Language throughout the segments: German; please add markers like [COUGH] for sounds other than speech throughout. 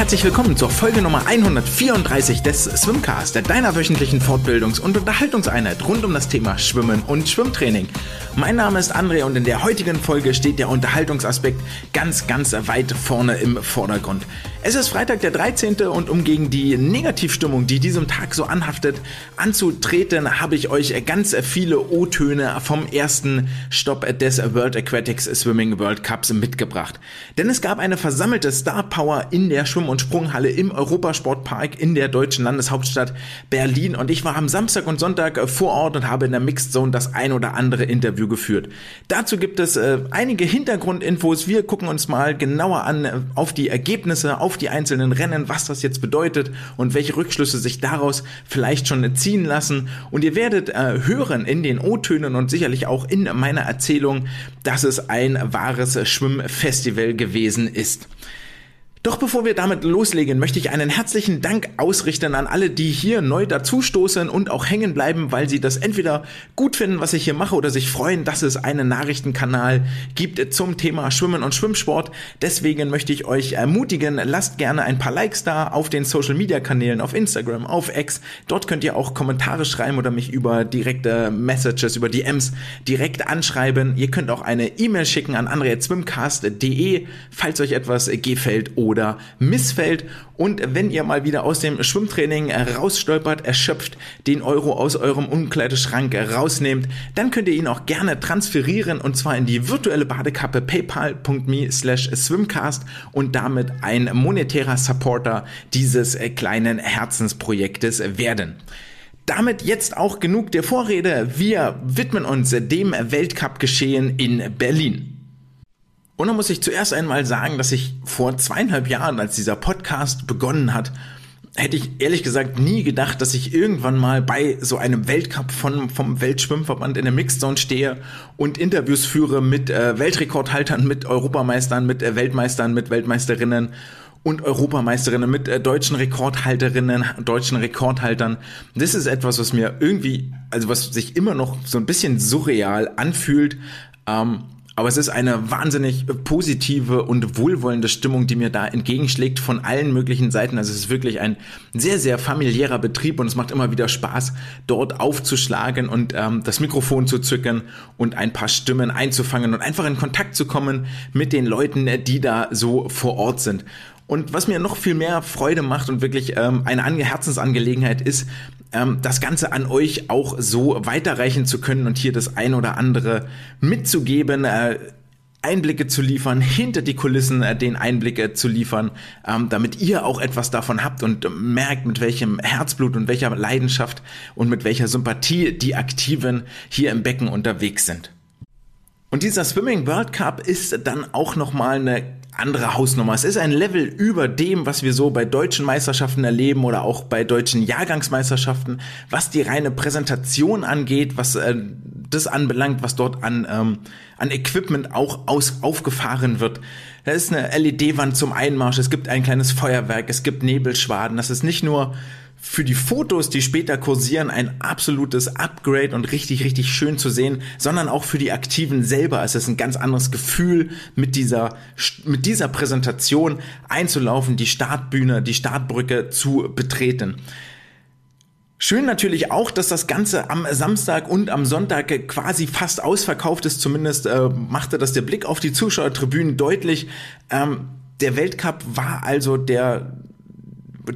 herzlich willkommen zur Folge Nummer 134 des Swimcast, deiner wöchentlichen Fortbildungs- und Unterhaltungseinheit rund um das Thema Schwimmen und Schwimmtraining. Mein Name ist André und in der heutigen Folge steht der Unterhaltungsaspekt ganz, ganz weit vorne im Vordergrund. Es ist Freitag der 13. und um gegen die Negativstimmung, die diesem Tag so anhaftet, anzutreten, habe ich euch ganz viele O-Töne vom ersten Stopp des World Aquatics Swimming World Cups mitgebracht. Denn es gab eine versammelte Star Power in der Schwimm- und Sprunghalle im Europasportpark in der deutschen Landeshauptstadt Berlin und ich war am Samstag und Sonntag vor Ort und habe in der Mixed Zone das ein oder andere Interview geführt. Dazu gibt es äh, einige Hintergrundinfos. Wir gucken uns mal genauer an äh, auf die Ergebnisse, auf auf die einzelnen Rennen, was das jetzt bedeutet und welche Rückschlüsse sich daraus vielleicht schon ziehen lassen. Und ihr werdet äh, hören in den O-Tönen und sicherlich auch in meiner Erzählung, dass es ein wahres Schwimmfestival gewesen ist. Doch bevor wir damit loslegen, möchte ich einen herzlichen Dank ausrichten an alle, die hier neu dazustoßen und auch hängen bleiben, weil sie das entweder gut finden, was ich hier mache, oder sich freuen, dass es einen Nachrichtenkanal gibt zum Thema Schwimmen und Schwimmsport. Deswegen möchte ich euch ermutigen, lasst gerne ein paar Likes da auf den Social Media Kanälen, auf Instagram, auf X. Dort könnt ihr auch Kommentare schreiben oder mich über direkte Messages, über DMs direkt anschreiben. Ihr könnt auch eine E-Mail schicken an andreatzwimcast.de, falls euch etwas gefällt oder missfällt. Und wenn ihr mal wieder aus dem Schwimmtraining rausstolpert, erschöpft, den Euro aus eurem Umkleideschrank rausnehmt, dann könnt ihr ihn auch gerne transferieren und zwar in die virtuelle Badekappe paypal.me slash swimcast und damit ein monetärer Supporter dieses kleinen Herzensprojektes werden. Damit jetzt auch genug der Vorrede. Wir widmen uns dem Weltcup-Geschehen in Berlin. Und da muss ich zuerst einmal sagen, dass ich vor zweieinhalb Jahren, als dieser Podcast begonnen hat, hätte ich ehrlich gesagt nie gedacht, dass ich irgendwann mal bei so einem Weltcup von, vom Weltschwimmverband in der Mixzone stehe und Interviews führe mit äh, Weltrekordhaltern, mit Europameistern, mit äh, Weltmeistern, mit Weltmeisterinnen und Europameisterinnen, mit äh, deutschen Rekordhalterinnen, deutschen Rekordhaltern. Das ist etwas, was mir irgendwie, also was sich immer noch so ein bisschen surreal anfühlt. Ähm, aber es ist eine wahnsinnig positive und wohlwollende Stimmung, die mir da entgegenschlägt von allen möglichen Seiten. Also es ist wirklich ein sehr, sehr familiärer Betrieb und es macht immer wieder Spaß, dort aufzuschlagen und ähm, das Mikrofon zu zücken und ein paar Stimmen einzufangen und einfach in Kontakt zu kommen mit den Leuten, die da so vor Ort sind. Und was mir noch viel mehr Freude macht und wirklich ähm, eine Herzensangelegenheit ist, ähm, das Ganze an euch auch so weiterreichen zu können und hier das ein oder andere mitzugeben. Äh, Einblicke zu liefern, hinter die Kulissen äh, den Einblicke zu liefern, ähm, damit ihr auch etwas davon habt und merkt, mit welchem Herzblut und welcher Leidenschaft und mit welcher Sympathie die Aktiven hier im Becken unterwegs sind. Und dieser Swimming World Cup ist dann auch nochmal eine andere Hausnummer. Es ist ein Level über dem, was wir so bei deutschen Meisterschaften erleben oder auch bei deutschen Jahrgangsmeisterschaften, was die reine Präsentation angeht, was äh, das anbelangt, was dort an, ähm, an Equipment auch aus, aufgefahren wird. Da ist eine LED-Wand zum Einmarsch, es gibt ein kleines Feuerwerk, es gibt Nebelschwaden. Das ist nicht nur für die Fotos, die später kursieren, ein absolutes Upgrade und richtig, richtig schön zu sehen, sondern auch für die Aktiven selber. Es ist ein ganz anderes Gefühl, mit dieser, mit dieser Präsentation einzulaufen, die Startbühne, die Startbrücke zu betreten. Schön natürlich auch, dass das Ganze am Samstag und am Sonntag quasi fast ausverkauft ist. Zumindest äh, machte das der Blick auf die Zuschauertribünen deutlich. Ähm, der Weltcup war also der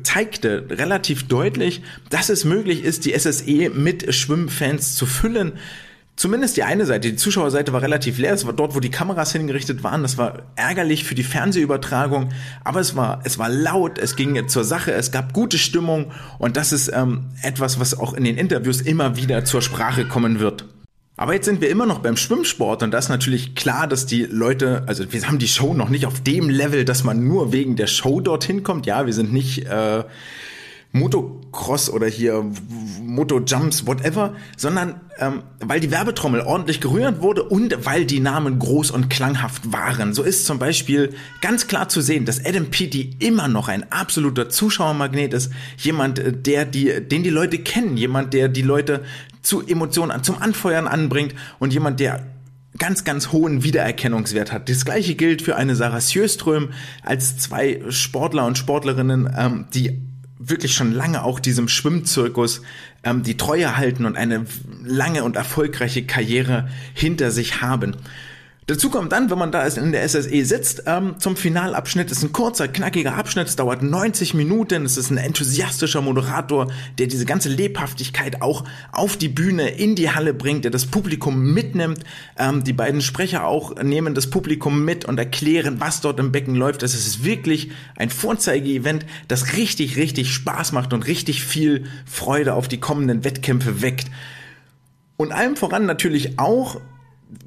zeigte relativ deutlich, dass es möglich ist, die SSE mit Schwimmfans zu füllen. Zumindest die eine Seite, die Zuschauerseite war relativ leer. Es war dort, wo die Kameras hingerichtet waren. Das war ärgerlich für die Fernsehübertragung, aber es war es war laut. Es ging zur Sache. Es gab gute Stimmung und das ist ähm, etwas, was auch in den Interviews immer wieder zur Sprache kommen wird. Aber jetzt sind wir immer noch beim Schwimmsport und da ist natürlich klar, dass die Leute, also wir haben die Show noch nicht auf dem Level, dass man nur wegen der Show dorthin kommt. Ja, wir sind nicht äh, Motocross oder hier Moto-Jumps, whatever, sondern ähm, weil die Werbetrommel ordentlich gerührt wurde und weil die Namen groß und klanghaft waren. So ist zum Beispiel ganz klar zu sehen, dass Adam Peaty immer noch ein absoluter Zuschauermagnet ist. Jemand, äh, der die, den die Leute kennen, jemand, der die Leute zu Emotionen, zum Anfeuern anbringt und jemand, der ganz, ganz hohen Wiedererkennungswert hat. Das gleiche gilt für eine Sarah Sjöström als zwei Sportler und Sportlerinnen, ähm, die wirklich schon lange auch diesem Schwimmzirkus ähm, die Treue halten und eine lange und erfolgreiche Karriere hinter sich haben. Dazu kommt dann, wenn man da in der SSE sitzt, ähm, zum Finalabschnitt ist ein kurzer, knackiger Abschnitt, es dauert 90 Minuten, es ist ein enthusiastischer Moderator, der diese ganze Lebhaftigkeit auch auf die Bühne, in die Halle bringt, der das Publikum mitnimmt. Ähm, die beiden Sprecher auch nehmen das Publikum mit und erklären, was dort im Becken läuft. Das ist wirklich ein Vorzeige-Event, das richtig, richtig Spaß macht und richtig viel Freude auf die kommenden Wettkämpfe weckt. Und allem voran natürlich auch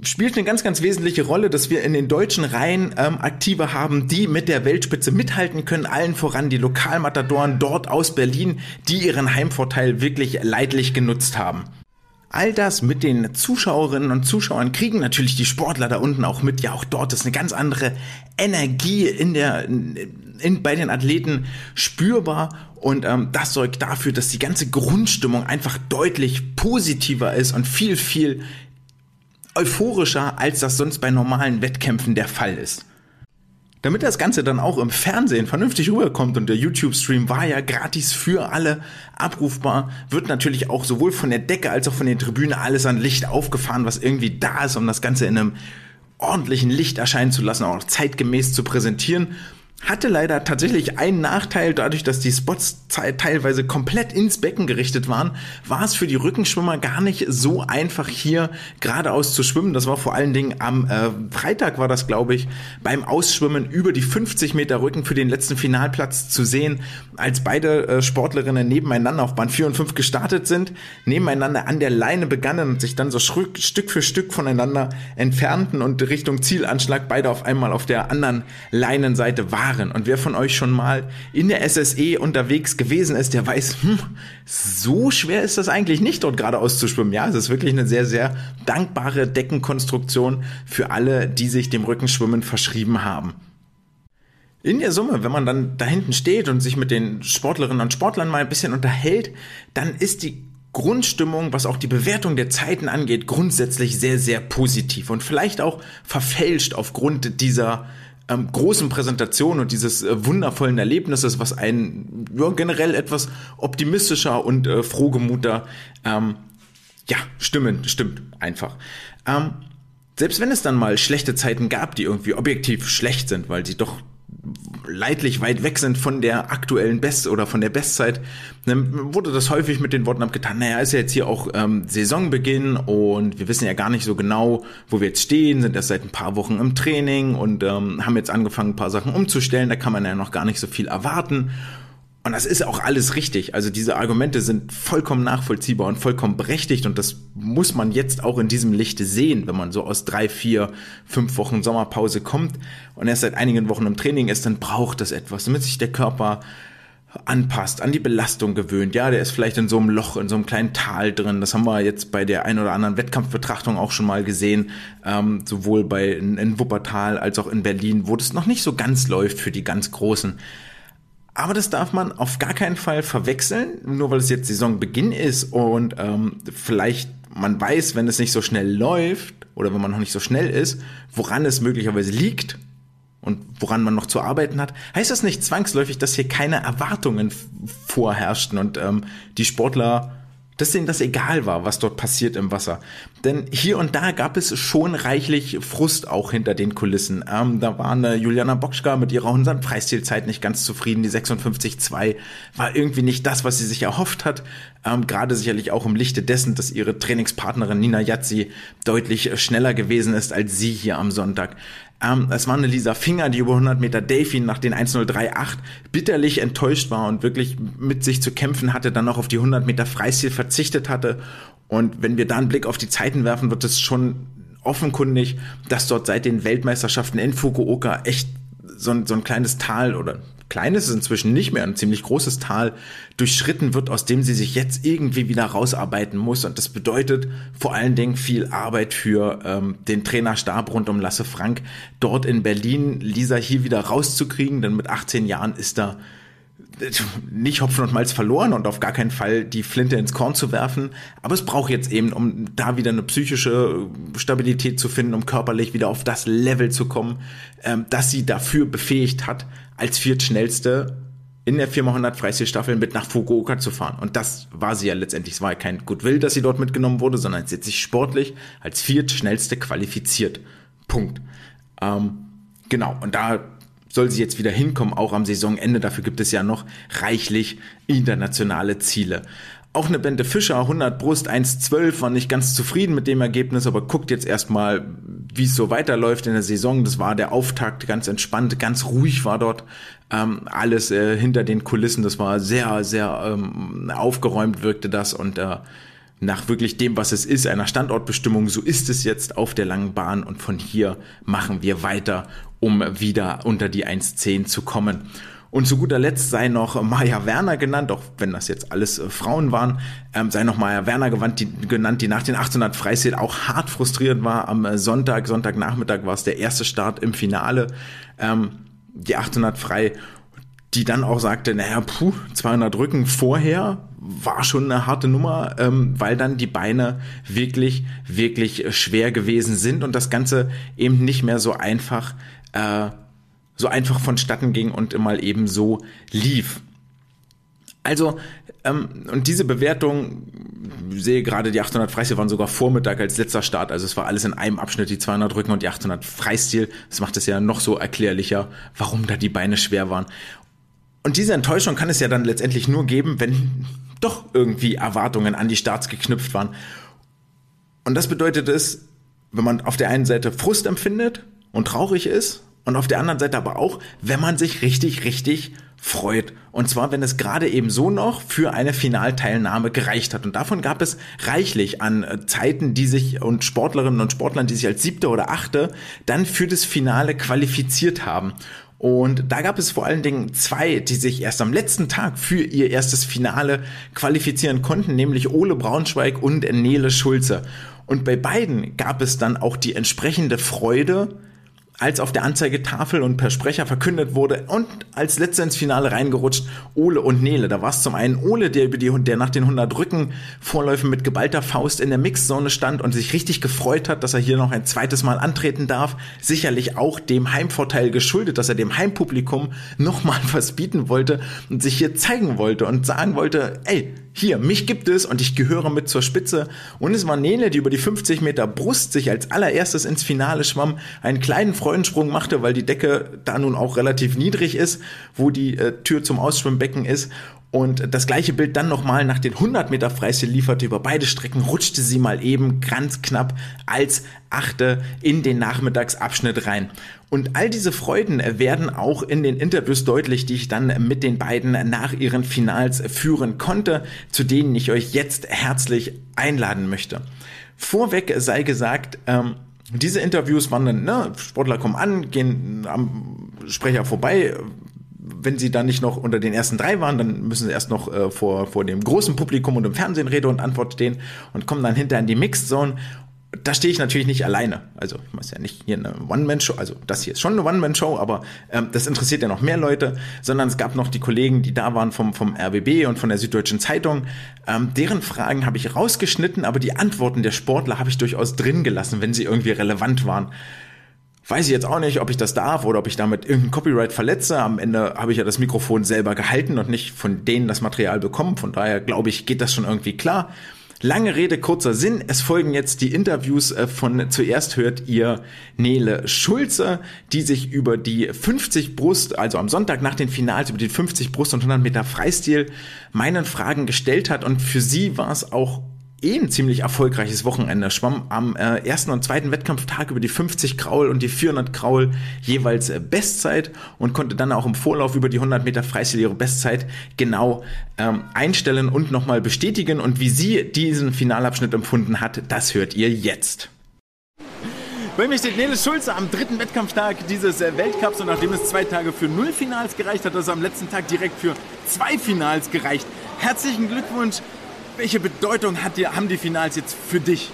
spielt eine ganz, ganz wesentliche Rolle, dass wir in den deutschen Reihen ähm, Aktive haben, die mit der Weltspitze mithalten können. Allen voran die Lokalmatadoren dort aus Berlin, die ihren Heimvorteil wirklich leidlich genutzt haben. All das mit den Zuschauerinnen und Zuschauern kriegen natürlich die Sportler da unten auch mit. Ja, auch dort ist eine ganz andere Energie in der, in, bei den Athleten spürbar. Und ähm, das sorgt dafür, dass die ganze Grundstimmung einfach deutlich positiver ist und viel, viel euphorischer, als das sonst bei normalen Wettkämpfen der Fall ist. Damit das Ganze dann auch im Fernsehen vernünftig rüberkommt und der YouTube-Stream war ja gratis für alle abrufbar, wird natürlich auch sowohl von der Decke als auch von der Tribüne alles an Licht aufgefahren, was irgendwie da ist, um das Ganze in einem ordentlichen Licht erscheinen zu lassen, auch zeitgemäß zu präsentieren hatte leider tatsächlich einen Nachteil, dadurch, dass die Spots teilweise komplett ins Becken gerichtet waren, war es für die Rückenschwimmer gar nicht so einfach hier geradeaus zu schwimmen. Das war vor allen Dingen am äh, Freitag war das, glaube ich, beim Ausschwimmen über die 50 Meter Rücken für den letzten Finalplatz zu sehen, als beide äh, Sportlerinnen nebeneinander auf Bahn 4 und 5 gestartet sind, nebeneinander an der Leine begannen und sich dann so Stück für Stück voneinander entfernten und Richtung Zielanschlag beide auf einmal auf der anderen Leinenseite waren Jahren. Und wer von euch schon mal in der SSE unterwegs gewesen ist, der weiß, hm, so schwer ist das eigentlich nicht, dort geradeaus zu schwimmen. Ja, es ist wirklich eine sehr, sehr dankbare Deckenkonstruktion für alle, die sich dem Rückenschwimmen verschrieben haben. In der Summe, wenn man dann da hinten steht und sich mit den Sportlerinnen und Sportlern mal ein bisschen unterhält, dann ist die Grundstimmung, was auch die Bewertung der Zeiten angeht, grundsätzlich sehr, sehr positiv und vielleicht auch verfälscht aufgrund dieser ähm, großen Präsentation und dieses äh, wundervollen Erlebnisses, was einen ja, generell etwas optimistischer und äh, frohgemuter ähm, ja, stimmen, stimmt einfach. Ähm, selbst wenn es dann mal schlechte Zeiten gab, die irgendwie objektiv schlecht sind, weil sie doch leidlich weit weg sind von der aktuellen Best- oder von der Bestzeit, dann wurde das häufig mit den Worten abgetan, naja, ist ja jetzt hier auch ähm, Saisonbeginn und wir wissen ja gar nicht so genau, wo wir jetzt stehen, sind erst seit ein paar Wochen im Training und ähm, haben jetzt angefangen, ein paar Sachen umzustellen, da kann man ja noch gar nicht so viel erwarten. Und das ist auch alles richtig. Also diese Argumente sind vollkommen nachvollziehbar und vollkommen berechtigt und das muss man jetzt auch in diesem Lichte sehen, wenn man so aus drei, vier, fünf Wochen Sommerpause kommt und erst seit einigen Wochen im Training ist, dann braucht das etwas, damit sich der Körper anpasst, an die Belastung gewöhnt. Ja, der ist vielleicht in so einem Loch, in so einem kleinen Tal drin. Das haben wir jetzt bei der ein oder anderen Wettkampfbetrachtung auch schon mal gesehen, ähm, sowohl bei in, in Wuppertal als auch in Berlin, wo das noch nicht so ganz läuft für die ganz Großen. Aber das darf man auf gar keinen Fall verwechseln, nur weil es jetzt Saisonbeginn ist und ähm, vielleicht man weiß, wenn es nicht so schnell läuft oder wenn man noch nicht so schnell ist, woran es möglicherweise liegt und woran man noch zu arbeiten hat, heißt das nicht zwangsläufig, dass hier keine Erwartungen vorherrschten und ähm, die Sportler dass denen das egal war, was dort passiert im Wasser. Denn hier und da gab es schon reichlich Frust auch hinter den Kulissen. Ähm, da war eine Juliana Bokschka mit ihrer 100 Preiszielzeit nicht ganz zufrieden. Die 56,2 war irgendwie nicht das, was sie sich erhofft hat. Ähm, Gerade sicherlich auch im Lichte dessen, dass ihre Trainingspartnerin Nina Jatzi deutlich schneller gewesen ist als sie hier am Sonntag. Ähm, es war eine Lisa Finger, die über 100 Meter Delfin nach den 1038 bitterlich enttäuscht war und wirklich mit sich zu kämpfen hatte, dann noch auf die 100 Meter Freistil verzichtet hatte. Und wenn wir da einen Blick auf die Zeiten werfen, wird es schon offenkundig, dass dort seit den Weltmeisterschaften in Fukuoka echt so ein, so ein kleines Tal oder kleines ist inzwischen nicht mehr, ein ziemlich großes Tal durchschritten wird, aus dem sie sich jetzt irgendwie wieder rausarbeiten muss. Und das bedeutet vor allen Dingen viel Arbeit für ähm, den Trainerstab rund um Lasse Frank, dort in Berlin Lisa hier wieder rauszukriegen, denn mit 18 Jahren ist da [LAUGHS] nicht Hopfen und Malz verloren und auf gar keinen Fall die Flinte ins Korn zu werfen. Aber es braucht jetzt eben, um da wieder eine psychische Stabilität zu finden, um körperlich wieder auf das Level zu kommen, ähm, dass sie dafür befähigt hat, als viertschnellste in der Firma 100 Freistilstaffel mit nach Fukuoka zu fahren. Und das war sie ja letztendlich. Es war ja kein Goodwill, dass sie dort mitgenommen wurde, sondern sie hat sich sportlich als viertschnellste qualifiziert. Punkt. Ähm, genau. Und da soll sie jetzt wieder hinkommen, auch am Saisonende. Dafür gibt es ja noch reichlich internationale Ziele. Auch eine Bente Fischer, 100 Brust, 1,12, war nicht ganz zufrieden mit dem Ergebnis, aber guckt jetzt erstmal, wie es so weiterläuft in der Saison. Das war der Auftakt, ganz entspannt, ganz ruhig war dort ähm, alles äh, hinter den Kulissen. Das war sehr, sehr ähm, aufgeräumt wirkte das und äh, nach wirklich dem, was es ist, einer Standortbestimmung, so ist es jetzt auf der langen Bahn und von hier machen wir weiter, um wieder unter die 1.10 zu kommen. Und zu guter Letzt sei noch Maya Werner genannt, auch wenn das jetzt alles äh, Frauen waren, ähm, sei noch Maya Werner gewandt, die, genannt, die nach den 800 Freistil auch hart frustriert war. Am äh, Sonntag, Sonntagnachmittag war es der erste Start im Finale, ähm, die 800 frei, die dann auch sagte, naja, puh, 200 Rücken vorher war schon eine harte Nummer, ähm, weil dann die Beine wirklich, wirklich schwer gewesen sind und das Ganze eben nicht mehr so einfach äh, so einfach vonstatten ging und mal eben so lief. Also, ähm, und diese Bewertung, sehe gerade die 800 Freistil waren sogar Vormittag als letzter Start, also es war alles in einem Abschnitt, die 200 Rücken und die 800 Freistil. Das macht es ja noch so erklärlicher, warum da die Beine schwer waren. Und diese Enttäuschung kann es ja dann letztendlich nur geben, wenn doch irgendwie Erwartungen an die Starts geknüpft waren. Und das bedeutet es, wenn man auf der einen Seite Frust empfindet und traurig ist und auf der anderen Seite aber auch, wenn man sich richtig, richtig freut. Und zwar, wenn es gerade eben so noch für eine Finalteilnahme gereicht hat. Und davon gab es reichlich an äh, Zeiten, die sich und Sportlerinnen und Sportlern, die sich als siebte oder achte dann für das Finale qualifiziert haben. Und da gab es vor allen Dingen zwei, die sich erst am letzten Tag für ihr erstes Finale qualifizieren konnten, nämlich Ole Braunschweig und Nele Schulze. Und bei beiden gab es dann auch die entsprechende Freude, als auf der Anzeigetafel und per Sprecher verkündet wurde und als letzter ins Finale reingerutscht Ole und Nele. Da war es zum einen Ole, der über die, der nach den 100 Rücken Vorläufen mit geballter Faust in der Mixzone stand und sich richtig gefreut hat, dass er hier noch ein zweites Mal antreten darf. Sicherlich auch dem Heimvorteil geschuldet, dass er dem Heimpublikum nochmal was bieten wollte und sich hier zeigen wollte und sagen wollte, ey, hier, mich gibt es und ich gehöre mit zur Spitze. Und es war Nele, die über die 50 Meter Brust sich als allererstes ins Finale schwamm, einen kleinen Freudensprung machte, weil die Decke da nun auch relativ niedrig ist, wo die äh, Tür zum Ausschwimmbecken ist und das gleiche Bild dann nochmal nach den 100 Meter Freistil lieferte über beide Strecken, rutschte sie mal eben ganz knapp als Achte in den Nachmittagsabschnitt rein. Und all diese Freuden werden auch in den Interviews deutlich, die ich dann mit den beiden nach ihren Finals führen konnte, zu denen ich euch jetzt herzlich einladen möchte. Vorweg sei gesagt, ähm, diese Interviews waren dann, ne, Sportler kommen an, gehen am Sprecher vorbei, wenn sie dann nicht noch unter den ersten drei waren, dann müssen sie erst noch äh, vor, vor dem großen Publikum und im Fernsehen Rede und Antwort stehen und kommen dann hinter in die Mixed Zone. Da stehe ich natürlich nicht alleine. Also ich muss ja nicht hier eine One-Man-Show, also das hier ist schon eine One-Man-Show, aber ähm, das interessiert ja noch mehr Leute, sondern es gab noch die Kollegen, die da waren vom, vom RBB und von der Süddeutschen Zeitung. Ähm, deren Fragen habe ich rausgeschnitten, aber die Antworten der Sportler habe ich durchaus drin gelassen, wenn sie irgendwie relevant waren. Weiß ich jetzt auch nicht, ob ich das darf oder ob ich damit irgendein Copyright verletze. Am Ende habe ich ja das Mikrofon selber gehalten und nicht von denen das Material bekommen. Von daher glaube ich, geht das schon irgendwie klar. Lange Rede, kurzer Sinn. Es folgen jetzt die Interviews äh, von zuerst hört ihr Nele Schulze, die sich über die 50 Brust, also am Sonntag nach den Finals, über die 50 Brust und 100 Meter Freistil meinen Fragen gestellt hat. Und für sie war es auch eh ein ziemlich erfolgreiches Wochenende. Schwamm am äh, ersten und zweiten Wettkampftag über die 50 Kraul und die 400 Kraul jeweils äh, Bestzeit und konnte dann auch im Vorlauf über die 100 Meter Freistil ihre Bestzeit genau ähm, einstellen und nochmal bestätigen. Und wie sie diesen Finalabschnitt empfunden hat, das hört ihr jetzt. Bei mir steht Nele Schulze am dritten Wettkampftag dieses äh, Weltcups und nachdem es zwei Tage für null Finals gereicht hat, also am letzten Tag direkt für zwei Finals gereicht. Herzlichen Glückwunsch welche Bedeutung hat die, haben die Finals jetzt für dich?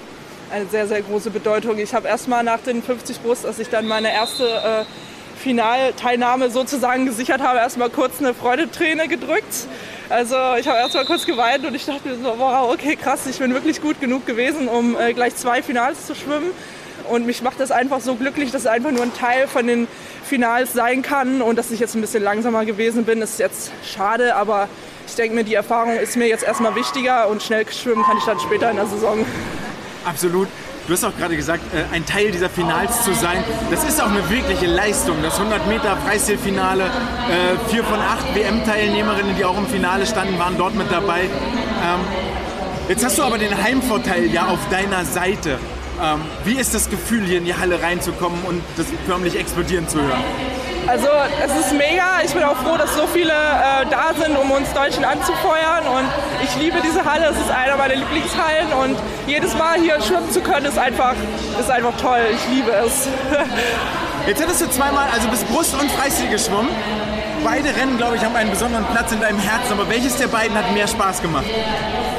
Eine sehr, sehr große Bedeutung. Ich habe erst mal nach den 50 Brust, als ich dann meine erste äh, Finalteilnahme sozusagen gesichert habe, erstmal kurz eine Freudeträne gedrückt. Also ich habe erstmal kurz geweint und ich dachte mir so, wow, okay, krass, ich bin wirklich gut genug gewesen, um äh, gleich zwei Finals zu schwimmen. Und mich macht das einfach so glücklich, dass es einfach nur ein Teil von den Finals sein kann. Und dass ich jetzt ein bisschen langsamer gewesen bin, ist jetzt schade, aber ich denke mir, die Erfahrung ist mir jetzt erstmal wichtiger und schnell schwimmen kann ich dann später in der Saison. Absolut. Du hast auch gerade gesagt, äh, ein Teil dieser Finals zu sein, das ist auch eine wirkliche Leistung. Das 100 Meter Freistilfinale, äh, vier von acht WM-Teilnehmerinnen, die auch im Finale standen, waren dort mit dabei. Ähm, jetzt hast du aber den Heimvorteil ja auf deiner Seite. Ähm, wie ist das Gefühl, hier in die Halle reinzukommen und das förmlich explodieren zu hören? Also es ist mega. Ich bin auch froh, dass so viele äh, da sind, um uns Deutschen anzufeuern. Und ich liebe diese Halle. Es ist einer meiner Lieblingshallen. Und jedes Mal hier schwimmen zu können, ist einfach, ist einfach toll. Ich liebe es. [LAUGHS] Jetzt hättest du zweimal, also bis Brust und Freistil geschwommen. Beide Rennen, glaube ich, haben einen besonderen Platz in deinem Herzen. Aber welches der beiden hat mehr Spaß gemacht?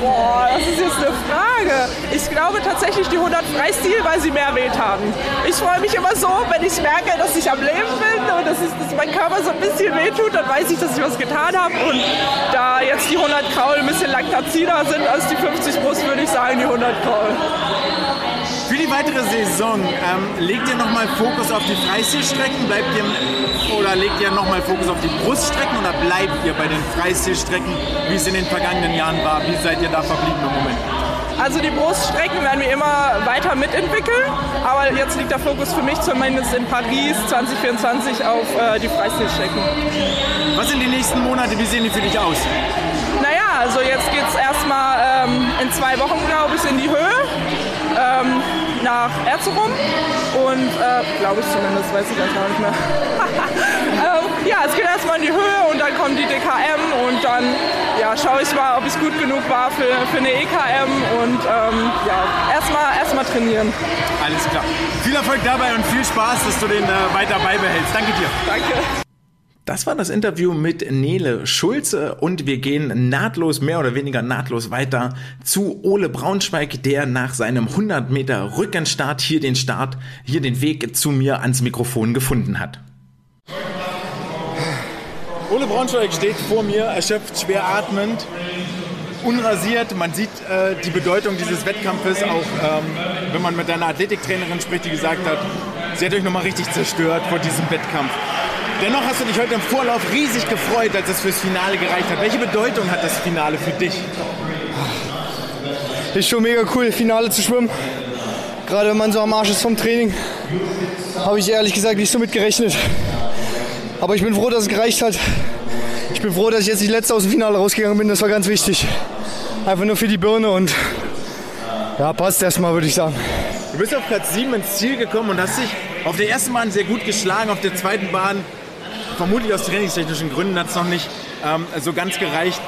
Boah, das ist jetzt eine Frage. Ich glaube tatsächlich die 100 Freistil, weil sie mehr Weh haben. Ich freue mich immer so, wenn ich merke, dass ich am Leben bin und dass, dass mein Körper so ein bisschen weh tut, dann weiß ich, dass ich was getan habe. Und da jetzt die 100 Kraul ein bisschen laktaziner sind als die 50 Brust, würde ich sagen, die 100 Kraul. Weitere Saison ähm, legt ihr nochmal Fokus auf die Freistilstrecken, bleibt ihr oder legt ihr nochmal Fokus auf die Bruststrecken oder bleibt ihr bei den Freistilstrecken, wie es in den vergangenen Jahren war? Wie seid ihr da verblieben im Moment? Also die Bruststrecken werden wir immer weiter mitentwickeln, aber jetzt liegt der Fokus für mich zumindest in Paris 2024 auf äh, die Freistilstrecken. Was sind die nächsten Monate, wie sehen die für dich aus? Naja, also jetzt geht es erstmal ähm, in zwei Wochen, glaube ich, in die Höhe ähm, nach Erzurum und äh, glaube ich zumindest, weiß ich gar nicht mehr. [LAUGHS] ähm, ja, es geht erstmal in die Höhe und dann kommt die DKM und dann ja, schaue ich mal, ob ich gut genug war für, für eine EKM und ähm, ja, erstmal erstmal trainieren. Alles klar. Viel Erfolg dabei und viel Spaß, dass du den äh, weiter beibehältst. Danke dir. Danke. Das war das Interview mit Nele Schulze und wir gehen nahtlos, mehr oder weniger nahtlos weiter zu Ole Braunschweig, der nach seinem 100 Meter Rückenstart hier den Start, hier den Weg zu mir ans Mikrofon gefunden hat. Ole Braunschweig steht vor mir, erschöpft, schwer atmend, unrasiert. Man sieht äh, die Bedeutung dieses Wettkampfes auch, ähm, wenn man mit einer Athletiktrainerin spricht, die gesagt hat, sie hat euch nochmal richtig zerstört vor diesem Wettkampf. Dennoch hast du dich heute im Vorlauf riesig gefreut, als es fürs Finale gereicht hat. Welche Bedeutung hat das Finale für dich? Ist schon mega cool, Finale zu schwimmen. Gerade wenn man so am Arsch ist vom Training, habe ich ehrlich gesagt nicht so mit gerechnet. Aber ich bin froh, dass es gereicht hat. Ich bin froh, dass ich jetzt nicht letzte aus dem Finale rausgegangen bin. Das war ganz wichtig. Einfach nur für die Birne und ja, passt erstmal, würde ich sagen. Du bist auf Platz 7 ins Ziel gekommen und hast dich auf der ersten Bahn sehr gut geschlagen, auf der zweiten Bahn vermutlich aus trainingstechnischen Gründen hat es noch nicht ähm, so ganz gereicht.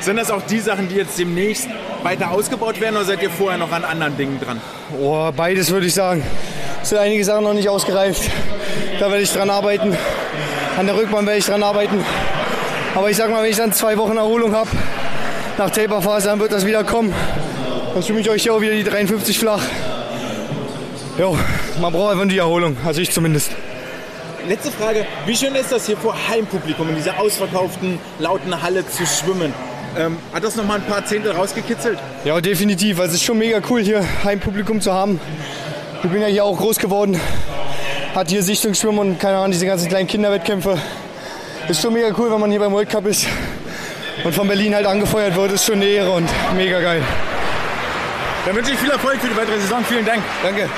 Sind das auch die Sachen, die jetzt demnächst weiter ausgebaut werden oder seid ihr vorher noch an anderen Dingen dran? Oh, beides würde ich sagen. Es sind einige Sachen noch nicht ausgereift. Da werde ich dran arbeiten. An der Rückbahn werde ich dran arbeiten. Aber ich sag mal, wenn ich dann zwei Wochen Erholung habe, nach Taperphase, dann wird das wieder kommen. Dann schwimme ich euch hier auch wieder die 53 flach. Jo, man braucht einfach die Erholung, also ich zumindest. Letzte Frage, wie schön ist das hier vor Heimpublikum in dieser ausverkauften, lauten Halle zu schwimmen? Ähm, hat das noch mal ein paar Zehntel rausgekitzelt? Ja, definitiv. Also es ist schon mega cool, hier Heimpublikum zu haben. Ich bin ja hier auch groß geworden. Hat hier Sichtungsschwimmen und keine Ahnung, diese ganzen kleinen Kinderwettkämpfe. Ist schon mega cool, wenn man hier beim World Cup ist und von Berlin halt angefeuert wird. Ist schon eine Ehre und mega geil. Dann wünsche ich viel Erfolg für die weitere Saison. Vielen Dank. Danke.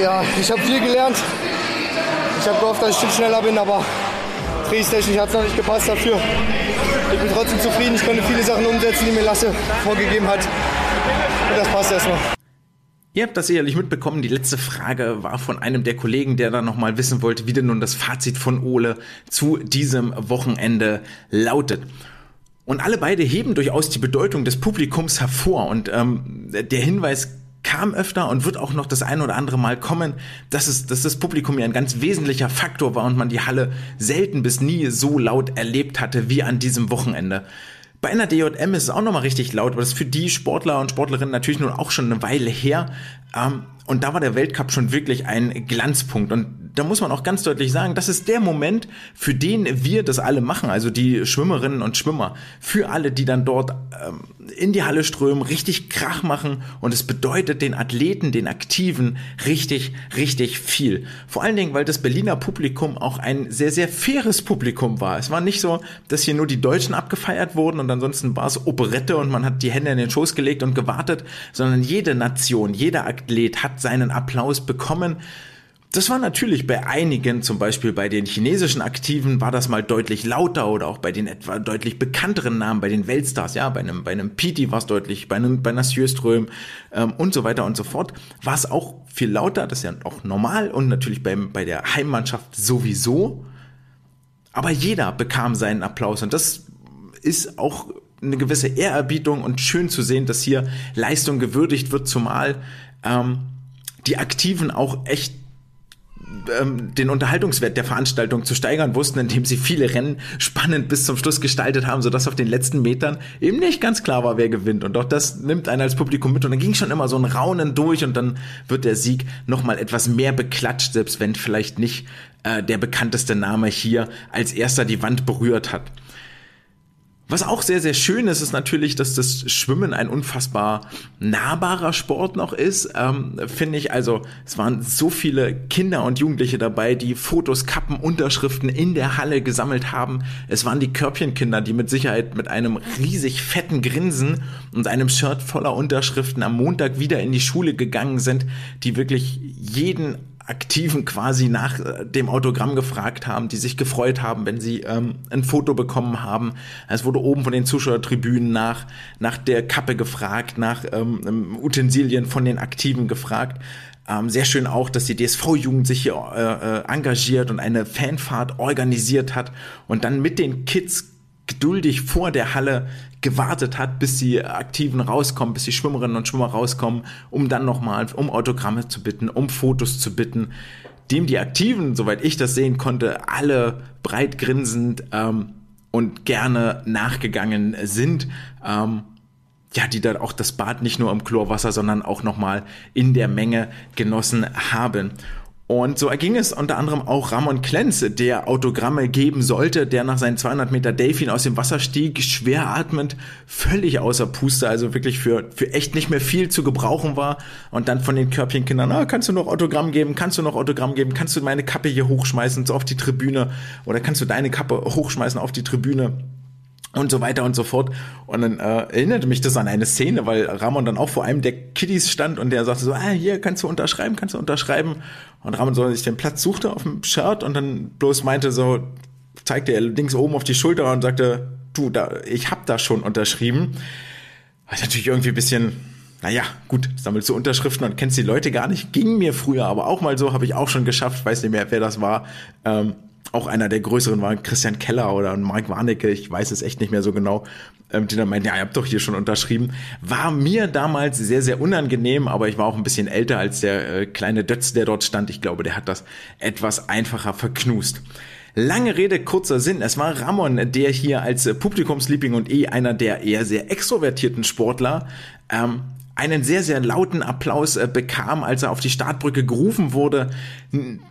Ja, ich habe viel gelernt. Ich habe gehofft, dass ich ein schneller bin, aber trainingstechnisch hat es noch nicht gepasst dafür. Ich bin trotzdem zufrieden. Ich konnte viele Sachen umsetzen, die mir Lasse vorgegeben hat. Und das passt erstmal. Ihr habt das sicherlich mitbekommen. Die letzte Frage war von einem der Kollegen, der dann nochmal wissen wollte, wie denn nun das Fazit von Ole zu diesem Wochenende lautet. Und alle beide heben durchaus die Bedeutung des Publikums hervor. Und ähm, der Hinweis kam öfter und wird auch noch das ein oder andere Mal kommen, dass, es, dass das Publikum ja ein ganz wesentlicher Faktor war und man die Halle selten bis nie so laut erlebt hatte wie an diesem Wochenende. Bei einer DJM ist es auch nochmal richtig laut, aber das ist für die Sportler und Sportlerinnen natürlich nun auch schon eine Weile her. Ähm, und da war der Weltcup schon wirklich ein Glanzpunkt. Und da muss man auch ganz deutlich sagen, das ist der Moment, für den wir das alle machen, also die Schwimmerinnen und Schwimmer, für alle, die dann dort ähm, in die Halle strömen, richtig Krach machen und es bedeutet den Athleten, den Aktiven richtig, richtig viel. Vor allen Dingen, weil das Berliner Publikum auch ein sehr, sehr faires Publikum war. Es war nicht so, dass hier nur die Deutschen abgefeiert wurden und ansonsten war es Operette und man hat die Hände in den Schoß gelegt und gewartet, sondern jede Nation, jeder Athlet hat seinen Applaus bekommen. Das war natürlich bei einigen, zum Beispiel bei den chinesischen Aktiven, war das mal deutlich lauter oder auch bei den etwa deutlich bekannteren Namen, bei den Weltstars, ja, bei einem, bei einem Piti war es deutlich, bei einem, bei einer Sjöström ähm, und so weiter und so fort, war es auch viel lauter, das ist ja auch normal und natürlich beim, bei der Heimmannschaft sowieso. Aber jeder bekam seinen Applaus und das ist auch eine gewisse Ehrerbietung und schön zu sehen, dass hier Leistung gewürdigt wird, zumal ähm, die Aktiven auch echt ähm, den Unterhaltungswert der Veranstaltung zu steigern wussten, indem sie viele Rennen spannend bis zum Schluss gestaltet haben, sodass auf den letzten Metern eben nicht ganz klar war, wer gewinnt. Und auch das nimmt einen als Publikum mit. Und dann ging schon immer so ein Raunen durch und dann wird der Sieg nochmal etwas mehr beklatscht, selbst wenn vielleicht nicht äh, der bekannteste Name hier als erster die Wand berührt hat. Was auch sehr, sehr schön ist, ist natürlich, dass das Schwimmen ein unfassbar nahbarer Sport noch ist, ähm, finde ich. Also es waren so viele Kinder und Jugendliche dabei, die Fotos, Kappen, Unterschriften in der Halle gesammelt haben. Es waren die Körbchenkinder, die mit Sicherheit mit einem riesig fetten Grinsen und einem Shirt voller Unterschriften am Montag wieder in die Schule gegangen sind, die wirklich jeden Aktiven quasi nach äh, dem Autogramm gefragt haben, die sich gefreut haben, wenn sie ähm, ein Foto bekommen haben. Es wurde oben von den Zuschauertribünen nach, nach der Kappe gefragt, nach ähm, ähm Utensilien von den Aktiven gefragt. Ähm, sehr schön auch, dass die DSV-Jugend sich hier äh, äh, engagiert und eine Fanfahrt organisiert hat und dann mit den Kids geduldig vor der Halle gewartet hat, bis die Aktiven rauskommen, bis die Schwimmerinnen und Schwimmer rauskommen, um dann nochmal um Autogramme zu bitten, um Fotos zu bitten, dem die Aktiven, soweit ich das sehen konnte, alle breit grinsend ähm, und gerne nachgegangen sind. Ähm, ja, die dann auch das Bad nicht nur im Chlorwasser, sondern auch nochmal in der Menge genossen haben. Und so erging es unter anderem auch Ramon Klenz, der Autogramme geben sollte, der nach seinen 200 Meter Delfin aus dem Wasser stieg, schwer atmend, völlig außer Puste, also wirklich für, für echt nicht mehr viel zu gebrauchen war. Und dann von den Körbchenkindern, ah, kannst du noch Autogramm geben, kannst du noch Autogramm geben, kannst du meine Kappe hier hochschmeißen, so auf die Tribüne, oder kannst du deine Kappe hochschmeißen auf die Tribüne und so weiter und so fort. Und dann äh, erinnerte mich das an eine Szene, weil Ramon dann auch vor einem der Kiddies stand und der sagte so, ah, hier kannst du unterschreiben, kannst du unterschreiben. Und Ramon so sich den Platz suchte auf dem Shirt und dann bloß meinte so, zeigte er links oben auf die Schulter und sagte, du, da, ich hab da schon unterschrieben. Was natürlich irgendwie ein bisschen, naja, gut, sammelst du Unterschriften und kennst die Leute gar nicht. Ging mir früher aber auch mal so, habe ich auch schon geschafft, weiß nicht mehr, wer das war. Ähm, auch einer der größeren war Christian Keller oder Mark Warnecke, ich weiß es echt nicht mehr so genau, ähm, die dann meinten, ja, ihr habt doch hier schon unterschrieben. War mir damals sehr, sehr unangenehm, aber ich war auch ein bisschen älter als der äh, kleine Dötz, der dort stand. Ich glaube, der hat das etwas einfacher verknust. Lange Rede, kurzer Sinn. Es war Ramon, der hier als Publikumsliebling und eh einer der eher sehr extrovertierten Sportler ähm, einen sehr, sehr lauten Applaus äh, bekam, als er auf die Startbrücke gerufen wurde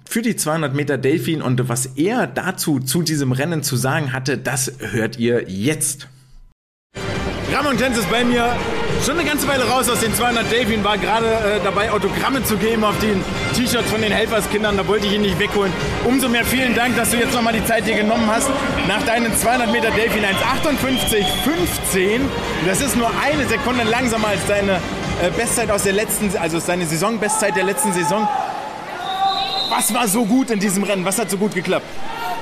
für die 200 Meter Delfin. Und was er dazu zu diesem Rennen zu sagen hatte, das hört ihr jetzt. Ramon Jens ist bei mir schon eine ganze Weile raus aus den 200 Delfin, war gerade äh, dabei, Autogramme zu geben auf den T-Shirts von den Helferskindern. Da wollte ich ihn nicht wegholen. Umso mehr vielen Dank, dass du jetzt nochmal die Zeit dir genommen hast. Nach deinen 200 Meter Delfin 1,58,15. Das ist nur eine Sekunde langsamer als deine äh, Bestzeit aus der letzten, also deine Saisonbestzeit der letzten Saison. Was war so gut in diesem Rennen? Was hat so gut geklappt?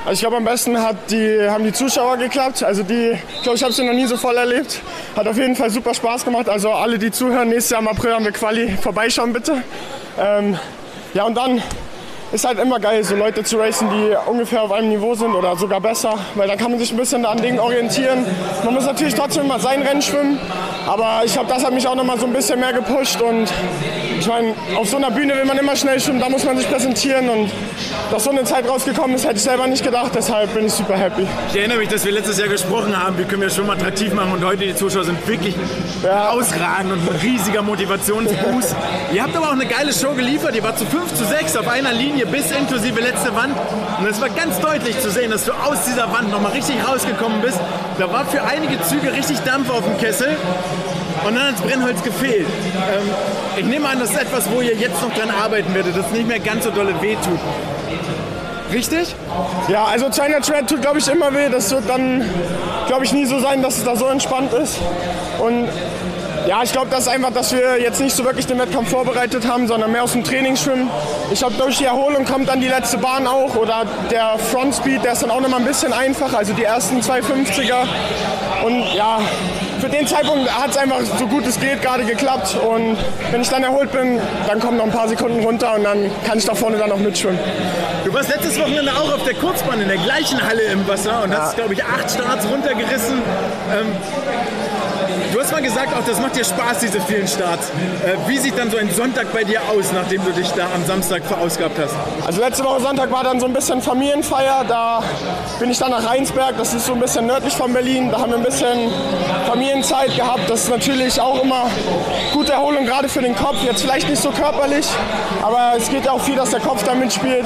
Also ich glaube, am besten hat die, haben die Zuschauer geklappt. Also die, ich glaube, ich habe sie noch nie so voll erlebt. Hat auf jeden Fall super Spaß gemacht. Also alle, die zuhören, nächstes Jahr im April haben wir Quali. Vorbeischauen bitte. Ähm, ja, und dann ist halt immer geil, so Leute zu racen, die ungefähr auf einem Niveau sind oder sogar besser, weil dann kann man sich ein bisschen an Dingen orientieren. Man muss natürlich trotzdem immer sein Rennen schwimmen, Aber ich glaube, das hat mich auch nochmal so ein bisschen mehr gepusht. Und ich meine, auf so einer Bühne will man immer schnell schwimmen, da muss man sich präsentieren. Und dass so eine Zeit rausgekommen ist, hätte ich selber nicht gedacht. Deshalb bin ich super happy. Ich erinnere mich, dass wir letztes Jahr gesprochen haben, wie können wir Schwimmen attraktiv machen. Und heute die Zuschauer sind wirklich ja. ausragend und ein riesiger Motivationsboost. [LAUGHS] Ihr habt aber auch eine geile Show geliefert. Ihr wart zu 5 zu 6 auf einer Linie bis inklusive letzte Wand. Und es war ganz deutlich zu sehen, dass du aus dieser Wand nochmal richtig rausgekommen bist. Da war für einige Züge richtig Dampf auf dem Kessel. Und dann hat das Brennholz gefehlt. Ähm, ich nehme an, das ist etwas, wo ihr jetzt noch dran arbeiten werdet, dass es nicht mehr ganz so dolle wehtut. Richtig? Ja, also China Tread tut, glaube ich, immer weh. Das wird dann, glaube ich, nie so sein, dass es da so entspannt ist. Und ja, ich glaube, das ist einfach, dass wir jetzt nicht so wirklich den Wettkampf vorbereitet haben, sondern mehr aus dem Training schwimmen. Ich glaube, durch die Erholung kommt dann die letzte Bahn auch oder der Front Speed, der ist dann auch noch mal ein bisschen einfacher, also die ersten 250er. Und ja, für den Zeitpunkt hat es einfach so gut es geht gerade geklappt. Und wenn ich dann erholt bin, dann kommen noch ein paar Sekunden runter und dann kann ich da vorne dann auch mitschwimmen. Du warst letztes Wochenende auch auf der Kurzbahn in der gleichen Halle im Wasser und ja. hast, glaube ich, acht Starts runtergerissen. Ähm, Du hast mal gesagt, auch das macht dir Spaß, diese vielen Starts. Äh, wie sieht dann so ein Sonntag bei dir aus, nachdem du dich da am Samstag verausgabt hast? Also letzte Woche Sonntag war dann so ein bisschen Familienfeier. Da bin ich dann nach Rheinsberg, das ist so ein bisschen nördlich von Berlin. Da haben wir ein bisschen Familienzeit gehabt. Das ist natürlich auch immer gute Erholung, gerade für den Kopf. Jetzt vielleicht nicht so körperlich, aber es geht ja auch viel, dass der Kopf da mitspielt.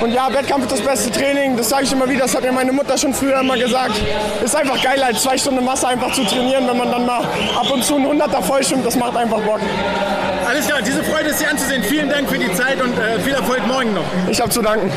Und ja, Wettkampf ist das beste Training. Das sage ich immer wieder. Das hat mir meine Mutter schon früher immer gesagt. Ist einfach geil, als zwei Stunden Masse einfach zu trainieren, wenn man dann mal ab und zu ein 100er vollschwimmt. Das macht einfach Bock. Alles klar, diese Freude ist hier anzusehen. Vielen Dank für die Zeit und äh, viel Erfolg morgen noch. Ich habe zu danken.